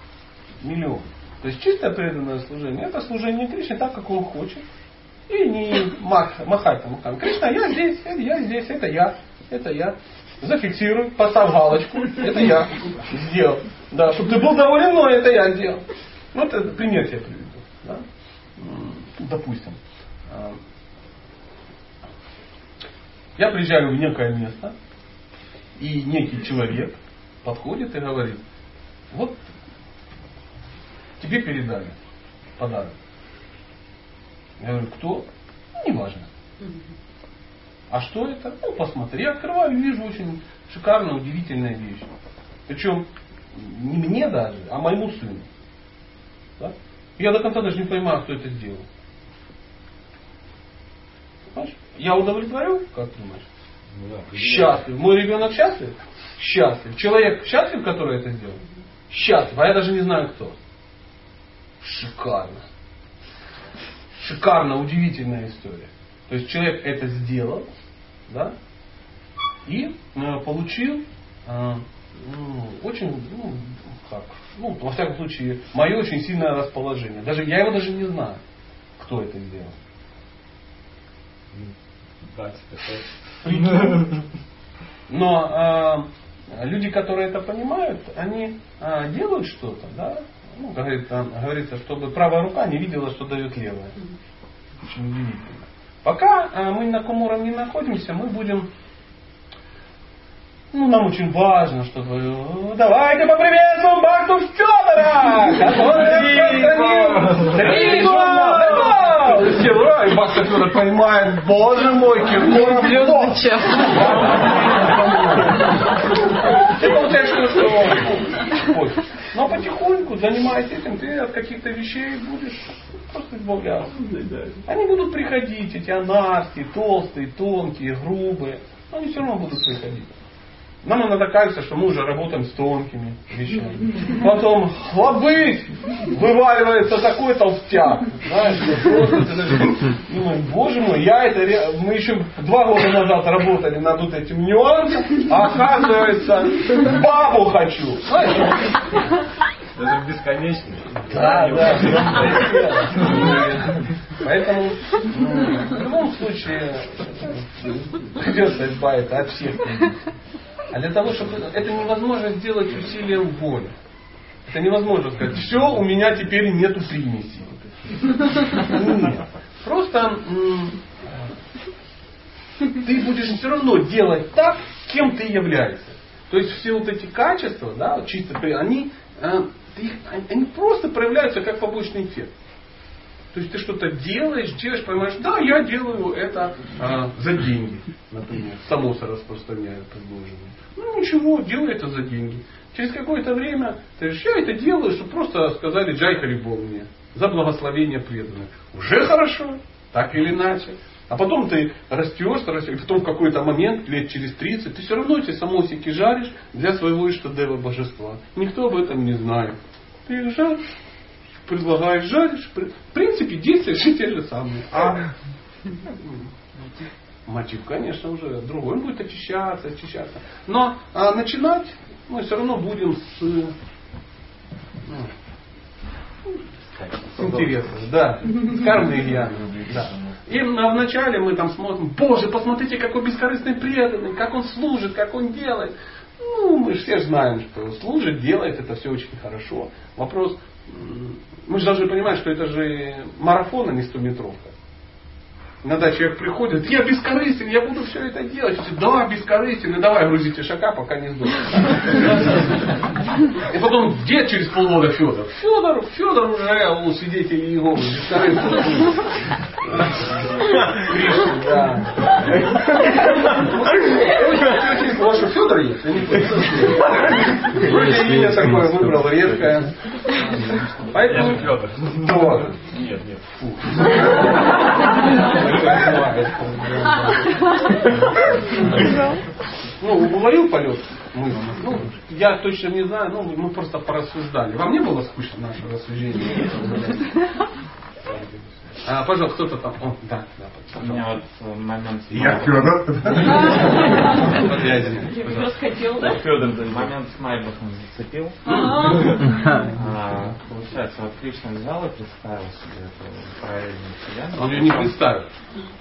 миллион. То есть чистое преданное служение, это служение Кришне так, как он хочет. И не мах, махать там, там, Кришна, я здесь, это я здесь, это я, это я. Зафиксируй, поставь галочку, это я сделал. Да, чтобы ты был доволен, но это я сделал. Ну, это пример тебе приведу. Да? Допустим. А, я приезжаю в некое место, и некий человек подходит и говорит, вот Тебе передали подарок. Я говорю, кто? Ну, неважно. А что это? Ну, посмотри. Я открываю и вижу очень шикарная, удивительная вещь. Причем не мне даже, а моему сыну. Да? Я до конца даже не понимаю, кто это сделал. Понимаешь? Я удовлетворен, как думаешь? Ну, да, счастлив. Мой ребенок счастлив? Счастлив. Человек счастлив, который это сделал? Счастлив. А я даже не знаю кто. Шикарно. Шикарно, удивительная история. То есть человек это сделал, да, и э, получил э, ну, очень, ну, как, ну, во всяком случае, мое очень сильное расположение. Даже я его даже не знаю, кто это сделал. Но э, люди, которые это понимают, они э, делают что-то, да, ну, говорится, говорится, чтобы правая рука не видела, что дает левая. Очень удивительно. Пока а, мы на каком уровне находимся, мы будем ну, нам очень важно, чтобы... Ну, давайте поприветствуем Бахту Федора! Который... И Бахта Федор понимает, боже мой, Киркоров Ты получаешь, что но потихоньку, занимаясь этим, ты от каких-то вещей будешь просто избавляться. Они будут приходить, эти анархии, толстые, тонкие, грубые. Но они все равно будут приходить. Нам иногда кажется, что мы уже работаем с тонкими вещами. Потом хлобыть, вываливается такой толстяк. Знаешь, просто ты даже думаешь, боже мой, я это, мы еще два года назад работали над вот этим нюансом, а оказывается, бабу хочу. Это бесконечно. Да, да. Поэтому ну, в любом случае придется избавиться от всех. А для того, чтобы это невозможно сделать усилием воли. Это невозможно сказать, все, у меня теперь нету примеси. Нет. Просто ты будешь все равно делать так, кем ты являешься. То есть все вот эти качества, да, чисто, они, э, они просто проявляются как побочный эффект. То есть ты что-то делаешь, делаешь, понимаешь, да, я делаю это а, за деньги, например. Самоса распространяют предложение. Ну ничего, делай это за деньги. Через какое-то время ты говоришь, я это делаю, чтобы просто сказали Джай Харибол мне. За благословение преданных. Уже хорошо, так или иначе. А потом ты растешь, растешь, и потом в какой-то момент, лет через 30, ты все равно эти самосики жаришь для своего Иштадева божества. Никто об этом не знает. Ты их жаришь, предлагаешь, жаришь. В принципе, действия все те же самые. А мотив, конечно, уже другой. Он будет очищаться, очищаться. Но а, начинать мы все равно будем с, ну, с интереса, да, с кармы Ильяна. Да. И вначале мы там смотрим, Боже, посмотрите, какой бескорыстный преданный, как он служит, как он делает. Ну, мы все знаем, что служит, делает, это все очень хорошо. Вопрос, мы же должны понимать, что это же марафон, а не 100-метровка. Иногда человек приходит, я бескорыстен, я буду все это делать. Все, да, бескорыстен, и давай грузите шака, пока не сдохнет. И потом дед через полгода Федор. Федор, Федор уже у свидетелей Иеговы, бескорыстный. Кришна, да. У вас что, Федор есть? Вроде имя такое выбрал редкое. Поэтому... Федор. Нет, нет. Ну, уловил полет мысли? Ну, я точно не знаю, ну, мы просто порассуждали. Вам не было скучно наше рассуждение? А, пожалуйста, кто-то там. О, да, да, пожалуйста. У меня вот момент... Я Федор. Расхотел, да? Федор момент с Майбахом зацепил. А, получается, вот Кришна взял и представил себе эту параллельную вселенную. Он ее не представил,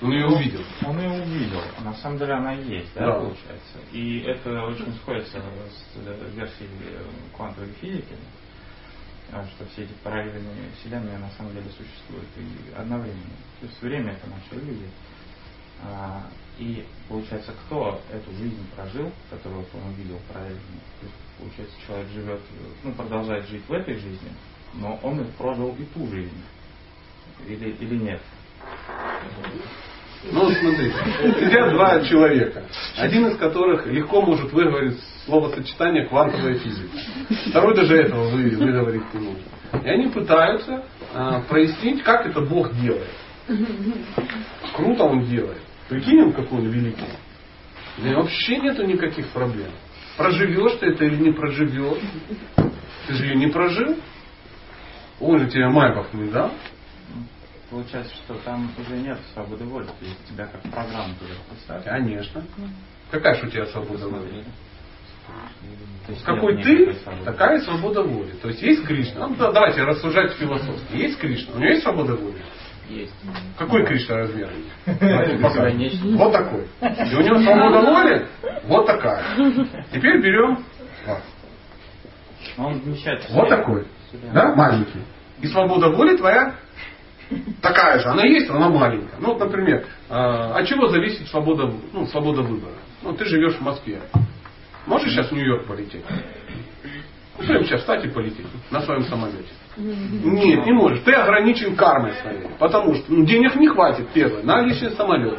он ее увидел. Он ее увидел. На самом деле она есть, да, получается. И это очень сходится с версией квантовой физики что все эти параллельные вселенные на самом деле существуют и одновременно. То есть время это наша иллюзия. А, и получается, кто эту жизнь прожил, которую он увидел параллельно, то есть, получается, человек живет, ну, продолжает жить в этой жизни, но он прожил и ту жизнь. Или, или нет? Ну, смотри, сидят два человека, один из которых легко может выговорить словосочетание квантовая физика. Второй даже этого вы, выговорить не может. И они пытаются а, прояснить, как это Бог делает. Круто он делает. Прикинь, он какой он великий. И вообще нету никаких проблем. Проживешь ты это или не проживешь. Ты же ее не прожил. Он же тебе Майбах не дал получается, что там уже нет свободы воли, то есть тебя как программу туда поставили. Конечно. Какая же у тебя свобода воли? Какой ты, такая свобода воли. То есть есть Кришна. Ну, да, давайте рассуждать философски. Есть Кришна. У него есть свобода воли? Есть. Какой Кришна размер? Вот такой. И у него свобода воли вот такая. Теперь берем Он Вот такой. Да, маленький. И свобода воли твоя такая же, она есть, она маленькая. Ну, вот, например, а, от чего зависит свобода, ну, свобода выбора? Ну, ты живешь в Москве. Можешь сейчас в Нью-Йорк полететь? Ну, прямо сейчас встать и полететь на своем самолете. Нет, не можешь. Ты ограничен кармой своей. Потому что ну, денег не хватит, первое, на личный самолет.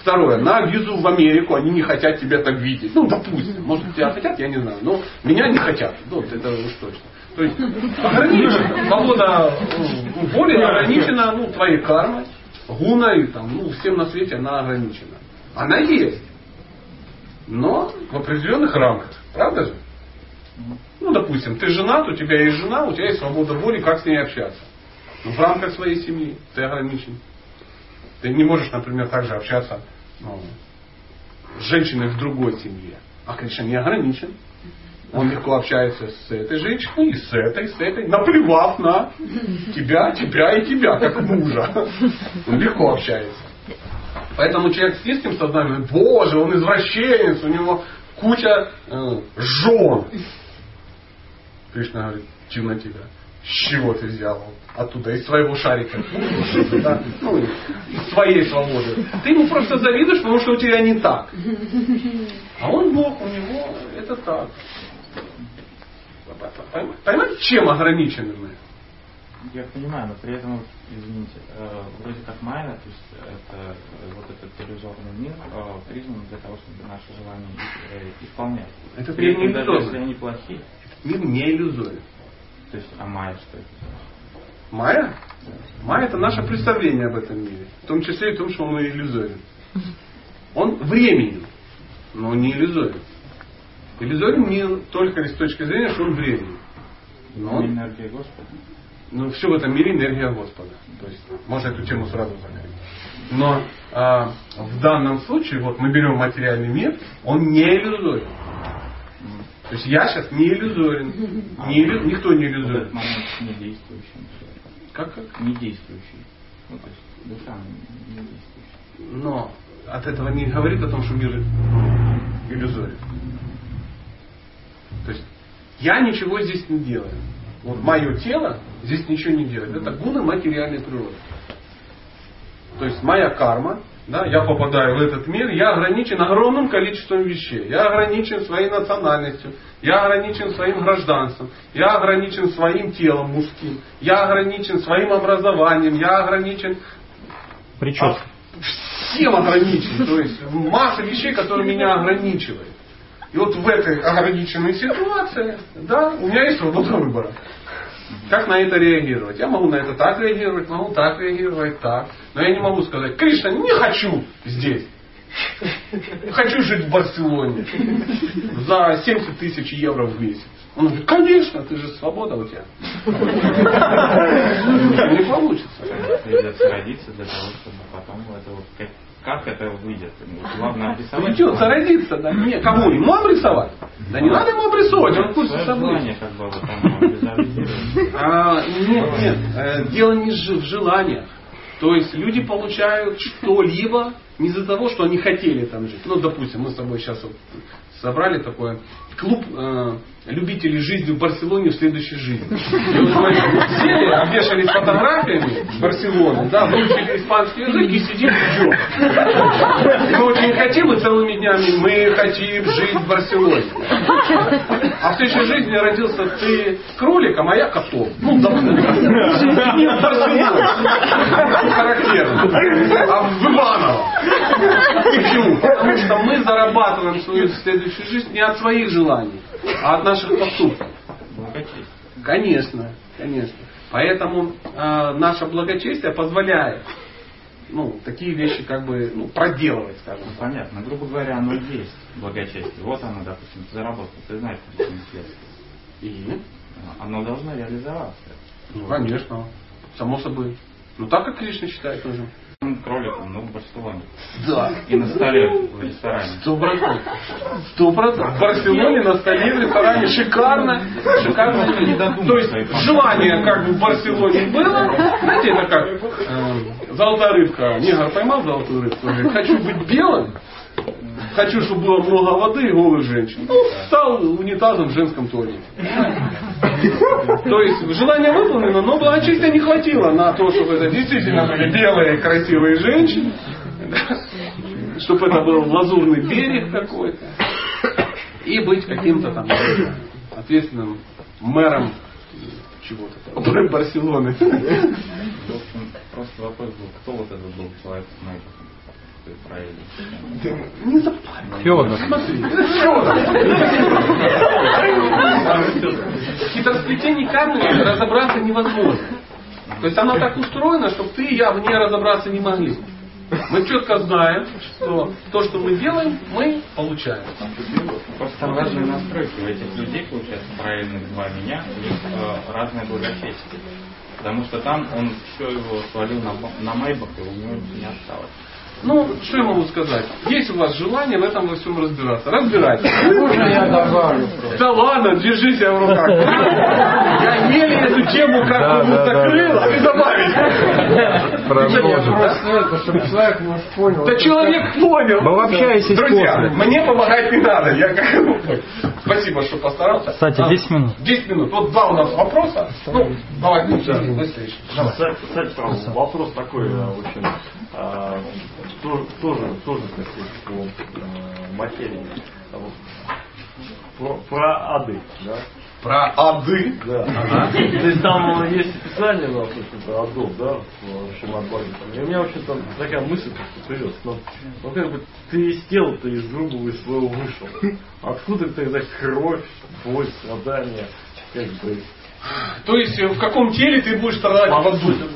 Второе, на визу в Америку они не хотят тебя так видеть. Ну, допустим. Может, тебя хотят, я не знаю. Но меня не хотят. Вот это уж точно. То есть ограничена. Свобода ну, воли ограничена ну, твоей кармой, гуной, там, ну, всем на свете она ограничена. Она есть. Но в определенных рамках. Правда же? Ну, допустим, ты женат, у тебя есть жена, у тебя есть свобода воли, как с ней общаться. Но в рамках своей семьи ты ограничен. Ты не можешь, например, также общаться ну, с женщиной в другой семье. А Кришна не ограничен. Он легко общается с этой женщиной, и с этой, с этой, наплевав на тебя, тебя и тебя, как мужа. Он легко общается. Поэтому человек с низким сознанием, боже, он извращенец, у него куча э, жен. Кришна говорит, на тебя. С чего ты взял? Оттуда, из своего шарика. Ну, из своей свободы. Ты ему просто завидуешь, потому что у тебя не так. А он Бог, у него это так. Понимаете, чем ограничены мы? Я понимаю, но при этом, извините, э, вроде как майна, то есть это э, вот этот иллюзорный мир э, признан для того, чтобы наши желания исполнять. Это при не даже если они плохие. Мир не иллюзорен. То есть, а майя что это? Майя? Майя это наше представление об этом мире. В том числе и в том, что он иллюзорен. Он временен, но он не иллюзорен. Иллюзорен не только с точки зрения, что он временен. Но он... энергия Господа. Ну, все в этом мире энергия Господа. То есть, можно эту тему сразу закрыть. Но а, в данном случае, вот мы берем материальный мир, он не иллюзорен. То есть я сейчас не иллюзорен. Не иллю... Никто не иллюзорен. В момент не действующий. Как как? Не действующий. Ну, то есть душа не действующая. Но от этого не говорит о том, что мир иллюзорен. То есть я ничего здесь не делаю. Вот мое тело здесь ничего не делает. Это гуны материальной природы. То есть моя карма, да, я попадаю в этот мир, я ограничен огромным количеством вещей. Я ограничен своей национальностью, я ограничен своим гражданством, я ограничен своим телом мужским, я ограничен своим образованием, я ограничен... Прическа. Всем ограничен. То есть масса вещей, которые меня ограничивают. И вот в этой ограниченной ситуации, да, у меня есть свобода выбора. Как на это реагировать? Я могу на это так реагировать, могу так реагировать, так. Но я не могу сказать, Кришна, не хочу здесь. Хочу жить в Барселоне за 70 тысяч евро в месяц. Он говорит, конечно, ты же свобода у тебя. Не получится. Придется родиться для того, чтобы потом это вот как это выйдет? Главное обрисовать. Придется родиться, да. Не, кому? Ему обрисовать? Да не надо ему обрисовать, он в курсе событий. как бы а, Нет, нет, э, дело не в желаниях. То есть люди получают что-либо не из-за того, что они хотели там жить. Ну, допустим, мы с тобой сейчас вот собрали такое клуб э, любителей жизни в Барселоне в следующей жизни. И вот мы сели, обвешались фотографиями Барселоны, да, выучили испанский язык и сидим и ждем. Мы очень хотим и целыми днями мы хотим жить в Барселоне. А в следующей жизни родился ты кроликом, а я котом. Ну, допустим. Не в Барселоне. Характерно. А в Иваново. Почему? Потому что мы зарабатываем свою следующую жизнь не от своих желаний, а от наших поступков. Конечно, конечно. Поэтому э, наше благочестие позволяет ну, такие вещи как бы ну, проделывать, скажем так. Понятно. Грубо говоря, оно есть благочестие. Вот оно, допустим, ты заработал, ты знаешь причины следствия. И? Оно должно реализоваться. Ну, конечно. Само собой. Ну так, как Кришна считает нужно кроликом, но в Барселоне. Да. И на столе в ресторане. Сто процентов. Сто процентов. В Барселоне на столе в ресторане шикарно. Шикарно. То есть желание как бы в Барселоне было. Знаете, это как э, золотая рыбка. Негр поймал золотую рыбку. Хочу быть белым. Хочу, чтобы было много воды и голых женщин. Ну, стал унитазом в женском туалете. То есть желание выполнено, но благочестия не хватило на то, чтобы это действительно были белые красивые женщины. Чтобы это был лазурный берег какой-то. И быть каким-то там ответственным мэром чего-то там, Барселоны. Просто вопрос был, кто вот этот был человек с? Правильно. Не запомни. Федор. Смотри, Федор. В хитросплетении кармы разобраться невозможно. То есть оно так устроено, чтобы ты и я в ней разобраться не могли. Мы четко знаем, что то, что мы делаем, мы получаем. Просто разные настройки. У этих людей, получается, правильных два меня, у них э, разное благочестие. Потому что там он все его свалил на, на Майбах, и у него не осталось. Ну, что я могу сказать? Есть у вас желание в этом во всем разбираться. Разбирайтесь. Можно я добавлю? Да ладно, держи себя в руках. Я еле эту тему как бы закрыл, а ты добавить. Понял. Да человек понял. Мы общаетесь Друзья, мне помогать не надо. Я как Спасибо, что постарался. Кстати, 10 минут. 10 минут. Вот два у нас вопроса. Ну, давай, ну, быстрее. Кстати, вопрос такой очень тоже, тоже, тоже кстати, по э, материи. Про, про ады, да? Про ады. Да. Ага. То есть там есть описание на про адов, да, в Шимат И у меня вообще там такая мысль просто появилась. Ну, ну как бы ты из тела, ты из грубого из своего вышел. Откуда тогда кровь, боль, страдания? Как бы То есть в каком теле ты будешь страдать?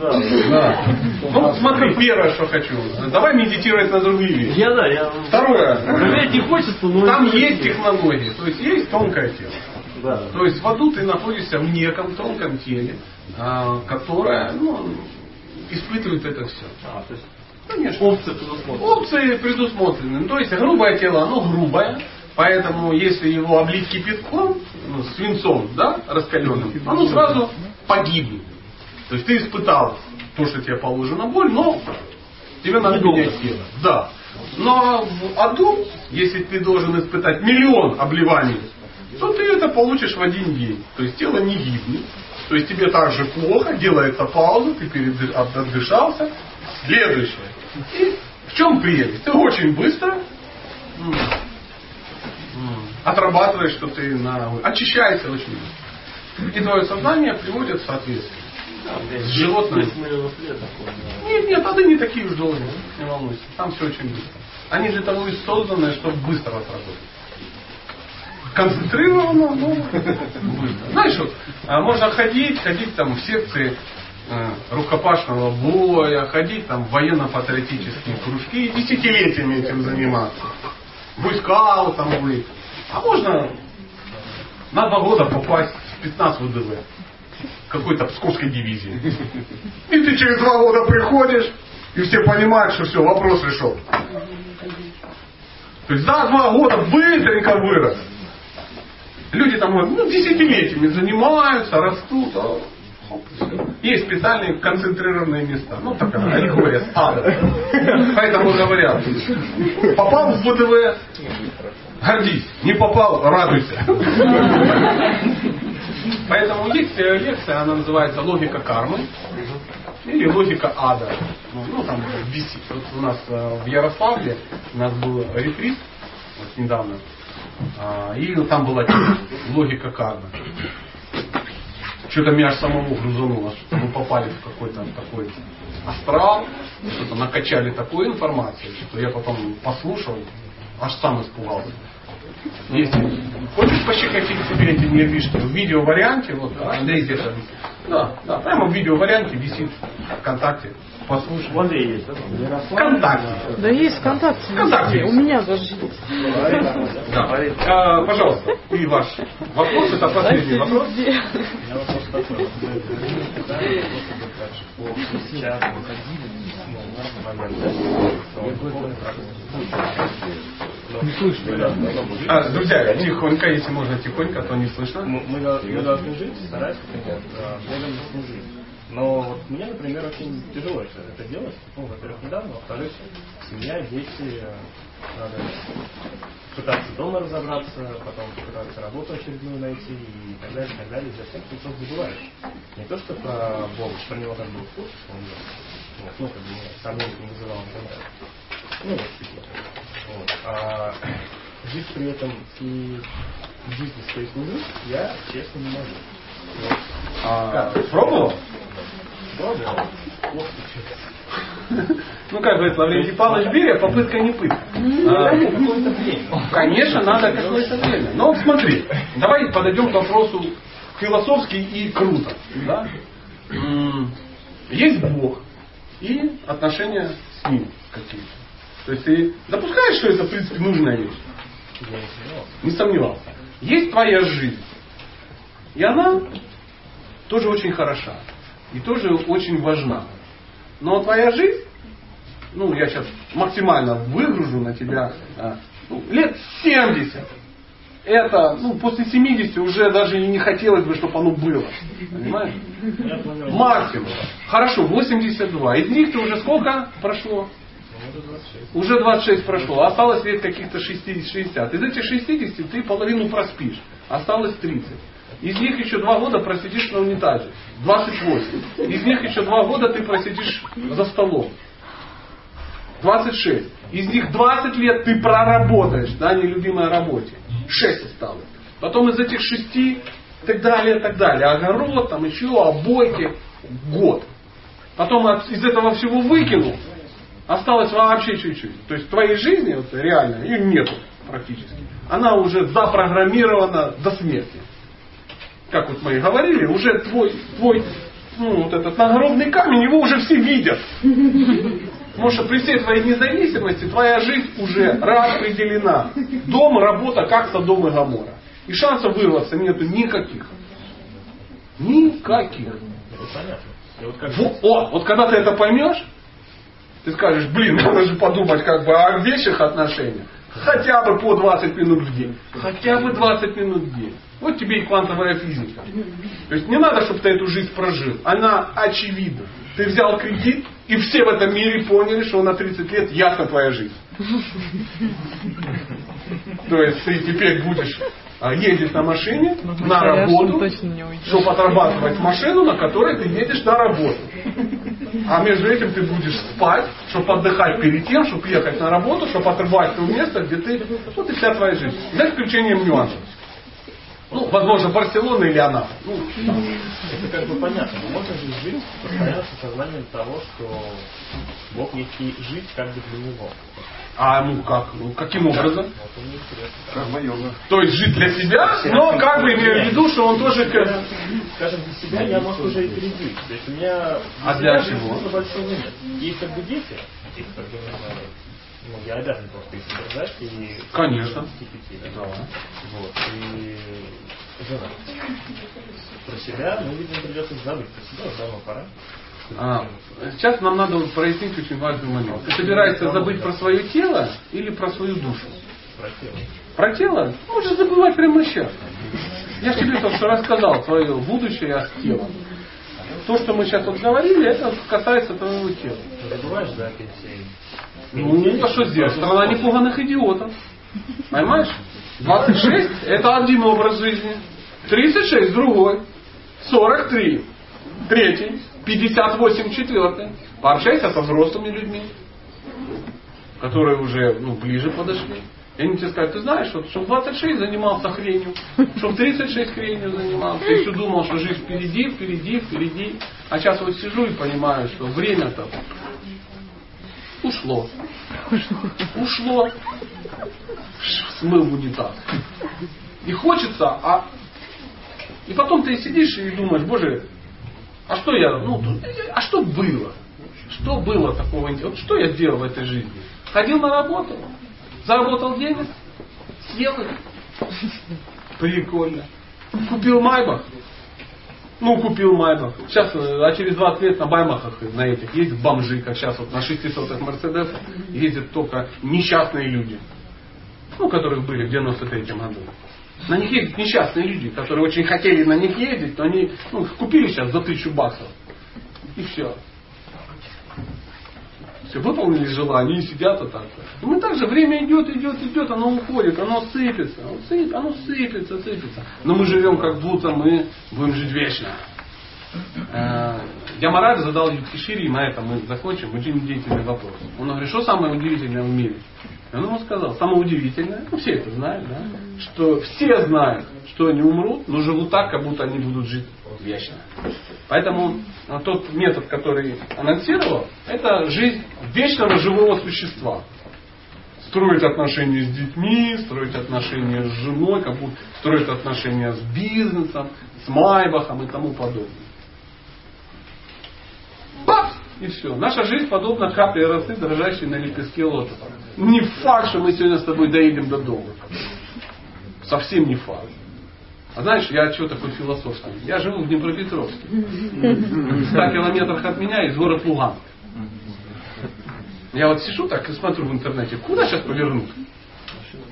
Да. Да. Ну, смотри, первое, что хочу. Давай медитировать на другие вещи. Я да, я. Второе. Проверять не хочется, но. Там это- есть технологии, то есть есть тонкое тело. Да. То есть в аду ты находишься в неком тонком теле, а, которое ну, испытывает это все. А, то есть Конечно. опция предусмотрена. Опции предусмотрены. Ну, то есть грубое тело, оно грубое, поэтому если его облить кипятком, ну, свинцом, да, раскаленным, оно сразу погибнет. То есть ты испытал то, что тебе положено боль, но тебе надо Недолго. менять тело. Да. Но в аду, если ты должен испытать миллион обливаний, то ты это получишь в один день. То есть тело не гибнет. То есть тебе также плохо, делается пауза, ты отдышался. Следующее. И в чем прелесть? Ты очень быстро отрабатываешь, что ты на... Очищается очень быстро. И твое сознание приводит в соответствие. С животным. Здесь, наверное, след такой, да. Нет, нет, ады не такие уж долгие, не волнуйся. Там все очень быстро. Они для того и созданы, чтобы быстро отработать. Концентрированно, но быстро. Знаешь, вот, а, можно ходить, ходить там в секции э, рукопашного боя, ходить там в военно-патриотические кружки и десятилетиями этим заниматься. Бойскаутом быть. А можно на два года попасть в 15 ВДВ какой-то псковской дивизии. И ты через два года приходишь, и все понимают, что все, вопрос решен. То есть за два года быстренько вырос. Люди там говорят, ну, десятилетиями занимаются, растут. а хоп. Есть специальные концентрированные места. Ну, так аллегория с ада. Поэтому говорят, попал в ВДВ, гордись. Не попал, радуйся. Поэтому есть э, лекция, она называется «Логика кармы» или «Логика ада». Ну, ну, там висит. Вот у нас э, в Ярославле у нас был ретрит вот недавно. А, И там была тема «Логика кармы». Что-то меня аж самого грузануло, мы попали в какой-то такой астрал, что-то накачали такую информацию, что я потом послушал, аж сам испугался. Если хочешь пощекотить себе эти нервишки, в видео-варианте, вот Андрей где-то. Да, да, прямо в видео-варианте висит ВКонтакте. Послушай. В Андрее есть, да? ВКонтакте. Да есть ВКонтакте. ВКонтакте У есть. меня даже есть. Да. А, пожалуйста, и ваш вопрос, это последний вопрос. У меня вопрос такой. Мы по сейчас выходили, ну, да, Не слышно. А, друзья, тихонько, если можно тихонько, а то не слышно. Мы, мы мы должны жить, стараться, например, э, Богом служить. Но вот мне, например, очень тяжело это, это делать. Ну, во-первых, недавно, во-вторых, семья, дети, э, надо пытаться дома разобраться, потом пытаться работу очередную найти и так далее, и так далее. За всех просто забываешь. Не то, что про Бога, про него как бы в курсе, что он. Вот, ну, как бы сомнений не вызывал и далее. Ну, вот такие. Вот. А жить при этом и в жизни своей служить я, честно, не могу. Вот. А, пробовал? Пробовал. Ну, как говорит Лаврентий Павлович Берия, попытка не пытка. А, Какое-то время. Конечно, надо какое-то время. Но вот смотри, давай подойдем к вопросу философски и круто. Да? Есть Бог и отношения с Ним какие-то. То есть ты допускаешь, что это, в принципе, нужная вещь? Не сомневался. Есть твоя жизнь. И она тоже очень хороша. И тоже очень важна. Но твоя жизнь, ну, я сейчас максимально выгружу на тебя, а, ну, лет 70. Это, ну, после 70 уже даже и не хотелось бы, чтобы оно было. Понимаешь? Максимум. Хорошо, 82. Из них ты уже сколько прошло? Это 26. Уже 26 прошло, осталось лет каких-то 60. Из этих 60 ты половину проспишь, осталось 30. Из них еще два года просидишь на унитазе. 28. Из них еще два года ты просидишь за столом. 26. Из них 20 лет ты проработаешь на нелюбимой работе. 6 осталось. Потом из этих 6 и так далее, и так далее. Огород, там еще, обойки. Год. Потом от- из этого всего выкинул. Осталось вообще чуть-чуть. То есть твоей жизни вот, реально ее нету практически. Она уже запрограммирована до смерти. Как вот мы и говорили, уже твой, твой ну, вот этот нагробный камень, его уже все видят. Потому что при всей твоей независимости твоя жизнь уже распределена. Дом, работа, как Содом и Гамора. И шансов вырваться нету никаких. Никаких. Вот как Во- о, вот когда ты это поймешь, ты скажешь, блин, надо же подумать как бы о вещих отношениях. Хотя бы по 20 минут в день. Хотя бы 20 минут в день. Вот тебе и квантовая физика. То есть не надо, чтобы ты эту жизнь прожил. Она очевидна. Ты взял кредит, и все в этом мире поняли, что на 30 лет ясна твоя жизнь. То есть ты теперь будешь а, ездить на машине на работу, чтобы отрабатывать машину, на которой ты едешь на работу. А между этим ты будешь спать, чтобы отдыхать перед тем, чтобы ехать на работу, чтобы отрывать то место, где ты... Вот и вся твоя жизнь. За исключением нюансов. Ну, возможно, Барселона или она. Ну, Это как бы понятно, но можно же жить постоянно с осознанием того, что Бог есть и жить как бы для него. А ну как? Ну, каким образом? То есть жить для себя, но как бы имея в виду, что он тоже... Скажем, для себя я, может, уже и пережить. То есть у меня А для чего? Есть как бы дети, их как бы, ну, я обязан просто их содержать и... Конечно. воспитать. Вот. И жена. Про себя, ну, видимо, придется забыть про себя, давно пора. А, сейчас нам надо прояснить очень важный момент. Ты собираешься забыть про свое тело или про свою душу? Про тело. Про тело можешь забывать прямо сейчас. Я же тебе только что рассказал свое будущее с телом. То, что мы сейчас вот говорили, это касается твоего тела. Забываешь за пенсией? Ну, а что сделать? Страна непуганных идиотов. Понимаешь? 26 это один образ жизни. 36 другой. 43 третий. 58 четвертый. Пообщайся со взрослыми людьми, которые уже ну, ближе подошли. И они тебе скажут, ты знаешь, вот, что в 26 занимался хренью, что в 36 хренью занимался, и все думал, что жизнь впереди, впереди, впереди. А сейчас вот сижу и понимаю, что время-то ушло. Ушло. Смыл в унитаз. И хочется, а... И потом ты сидишь и думаешь, боже, а что я, ну, а что было? Что было такого? Вот что я сделал в этой жизни? Ходил на работу, заработал денег, съел их. Прикольно. Купил Майбах. Ну, купил Майбах. Сейчас, э, а через 20 лет на Баймахах, на этих, ездят бомжи, как сейчас вот на 600 Мерседесах ездят только несчастные люди. Ну, которых были в 93 году. На них ездят несчастные люди, которые очень хотели на них ездить, но они ну, купили сейчас за тысячу баксов. И все. Все, выполнили желание и сидят вот так. И мы также, время идет, идет, идет, оно уходит, оно сыпется, оно сыпется, оно сыпется, сыпется. Но мы живем как будто мы будем жить вечно. Ямарадж задал Юктишири, и на этом мы закончим, очень удивительный вопрос. Он говорит, что самое удивительное в мире? Он ему сказал, самое удивительное, ну все это знают, да, что все знают, что они умрут, но живут так, как будто они будут жить вечно. Поэтому а, тот метод, который анонсировал, это жизнь вечного живого существа. Строить отношения с детьми, строить отношения с женой, как будто строить отношения с бизнесом, с майбахом и тому подобное. Бац! И все. Наша жизнь подобна капле росы, дрожащей на лепестке лотоса. Не факт, что мы сегодня с тобой доедем до дома. Совсем не факт. А знаешь, я что такой философский? Я живу в Днепропетровске. В 100 километрах от меня есть город Луганск. Я вот сижу так и смотрю в интернете, куда сейчас повернуть?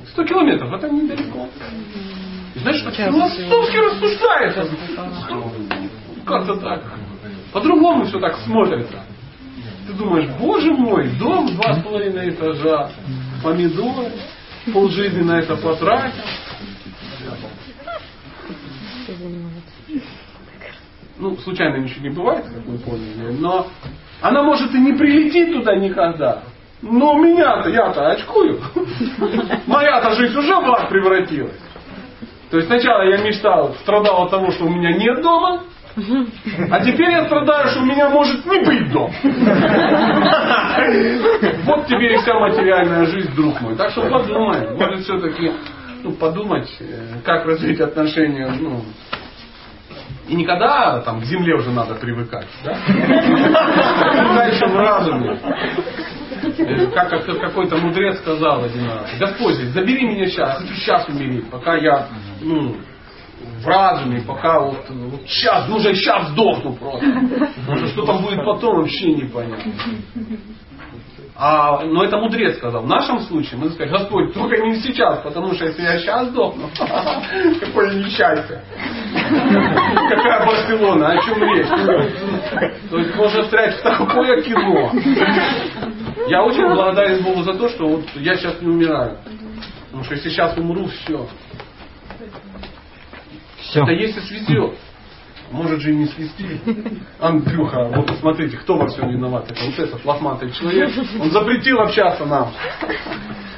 100 километров, это недалеко. И знаешь, философски рассуждается. Как-то так. По-другому все так смотрится. Ты думаешь, боже мой, дом два с половиной этажа, помидоры, полжизни на это потратил. Ну, случайно ничего не бывает, как мы поняли, но она может и не прилетит туда никогда. Но меня-то, я-то очкую. Моя-то жизнь уже в ад превратилась. То есть сначала я мечтал, страдал от того, что у меня нет дома, а теперь я страдаю, что у меня может не быть дома. Вот тебе и вся материальная жизнь, друг мой. Так что подумай, может все-таки ну, подумать, э, как развить отношения, ну, и никогда там к земле уже надо привыкать. Да? Дальше в разуме. Э, Как как- какой-то мудрец сказал один раз, Господь, забери меня сейчас, сейчас умереть, пока я ну, в разуме, пока вот, вот сейчас, ну уже сейчас сдохну просто. Потому что там будет потом, вообще непонятно. А, но это мудрец сказал. В нашем случае мы сказать, Господь, только не сейчас, потому что если я сейчас сдохну, какое несчастье. Какая Барселона, о чем речь? То есть можно встрять в такое кино. Я очень благодарен Богу за то, что вот я сейчас не умираю. Потому что если сейчас умру, все. Все. Это если свезет. Может же и не свести. Андрюха, вот посмотрите, кто во всем виноват. Это вот этот лохматый человек. Он запретил общаться нам.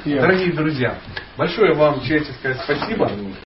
Дорогие друзья, большое вам человеческое спасибо.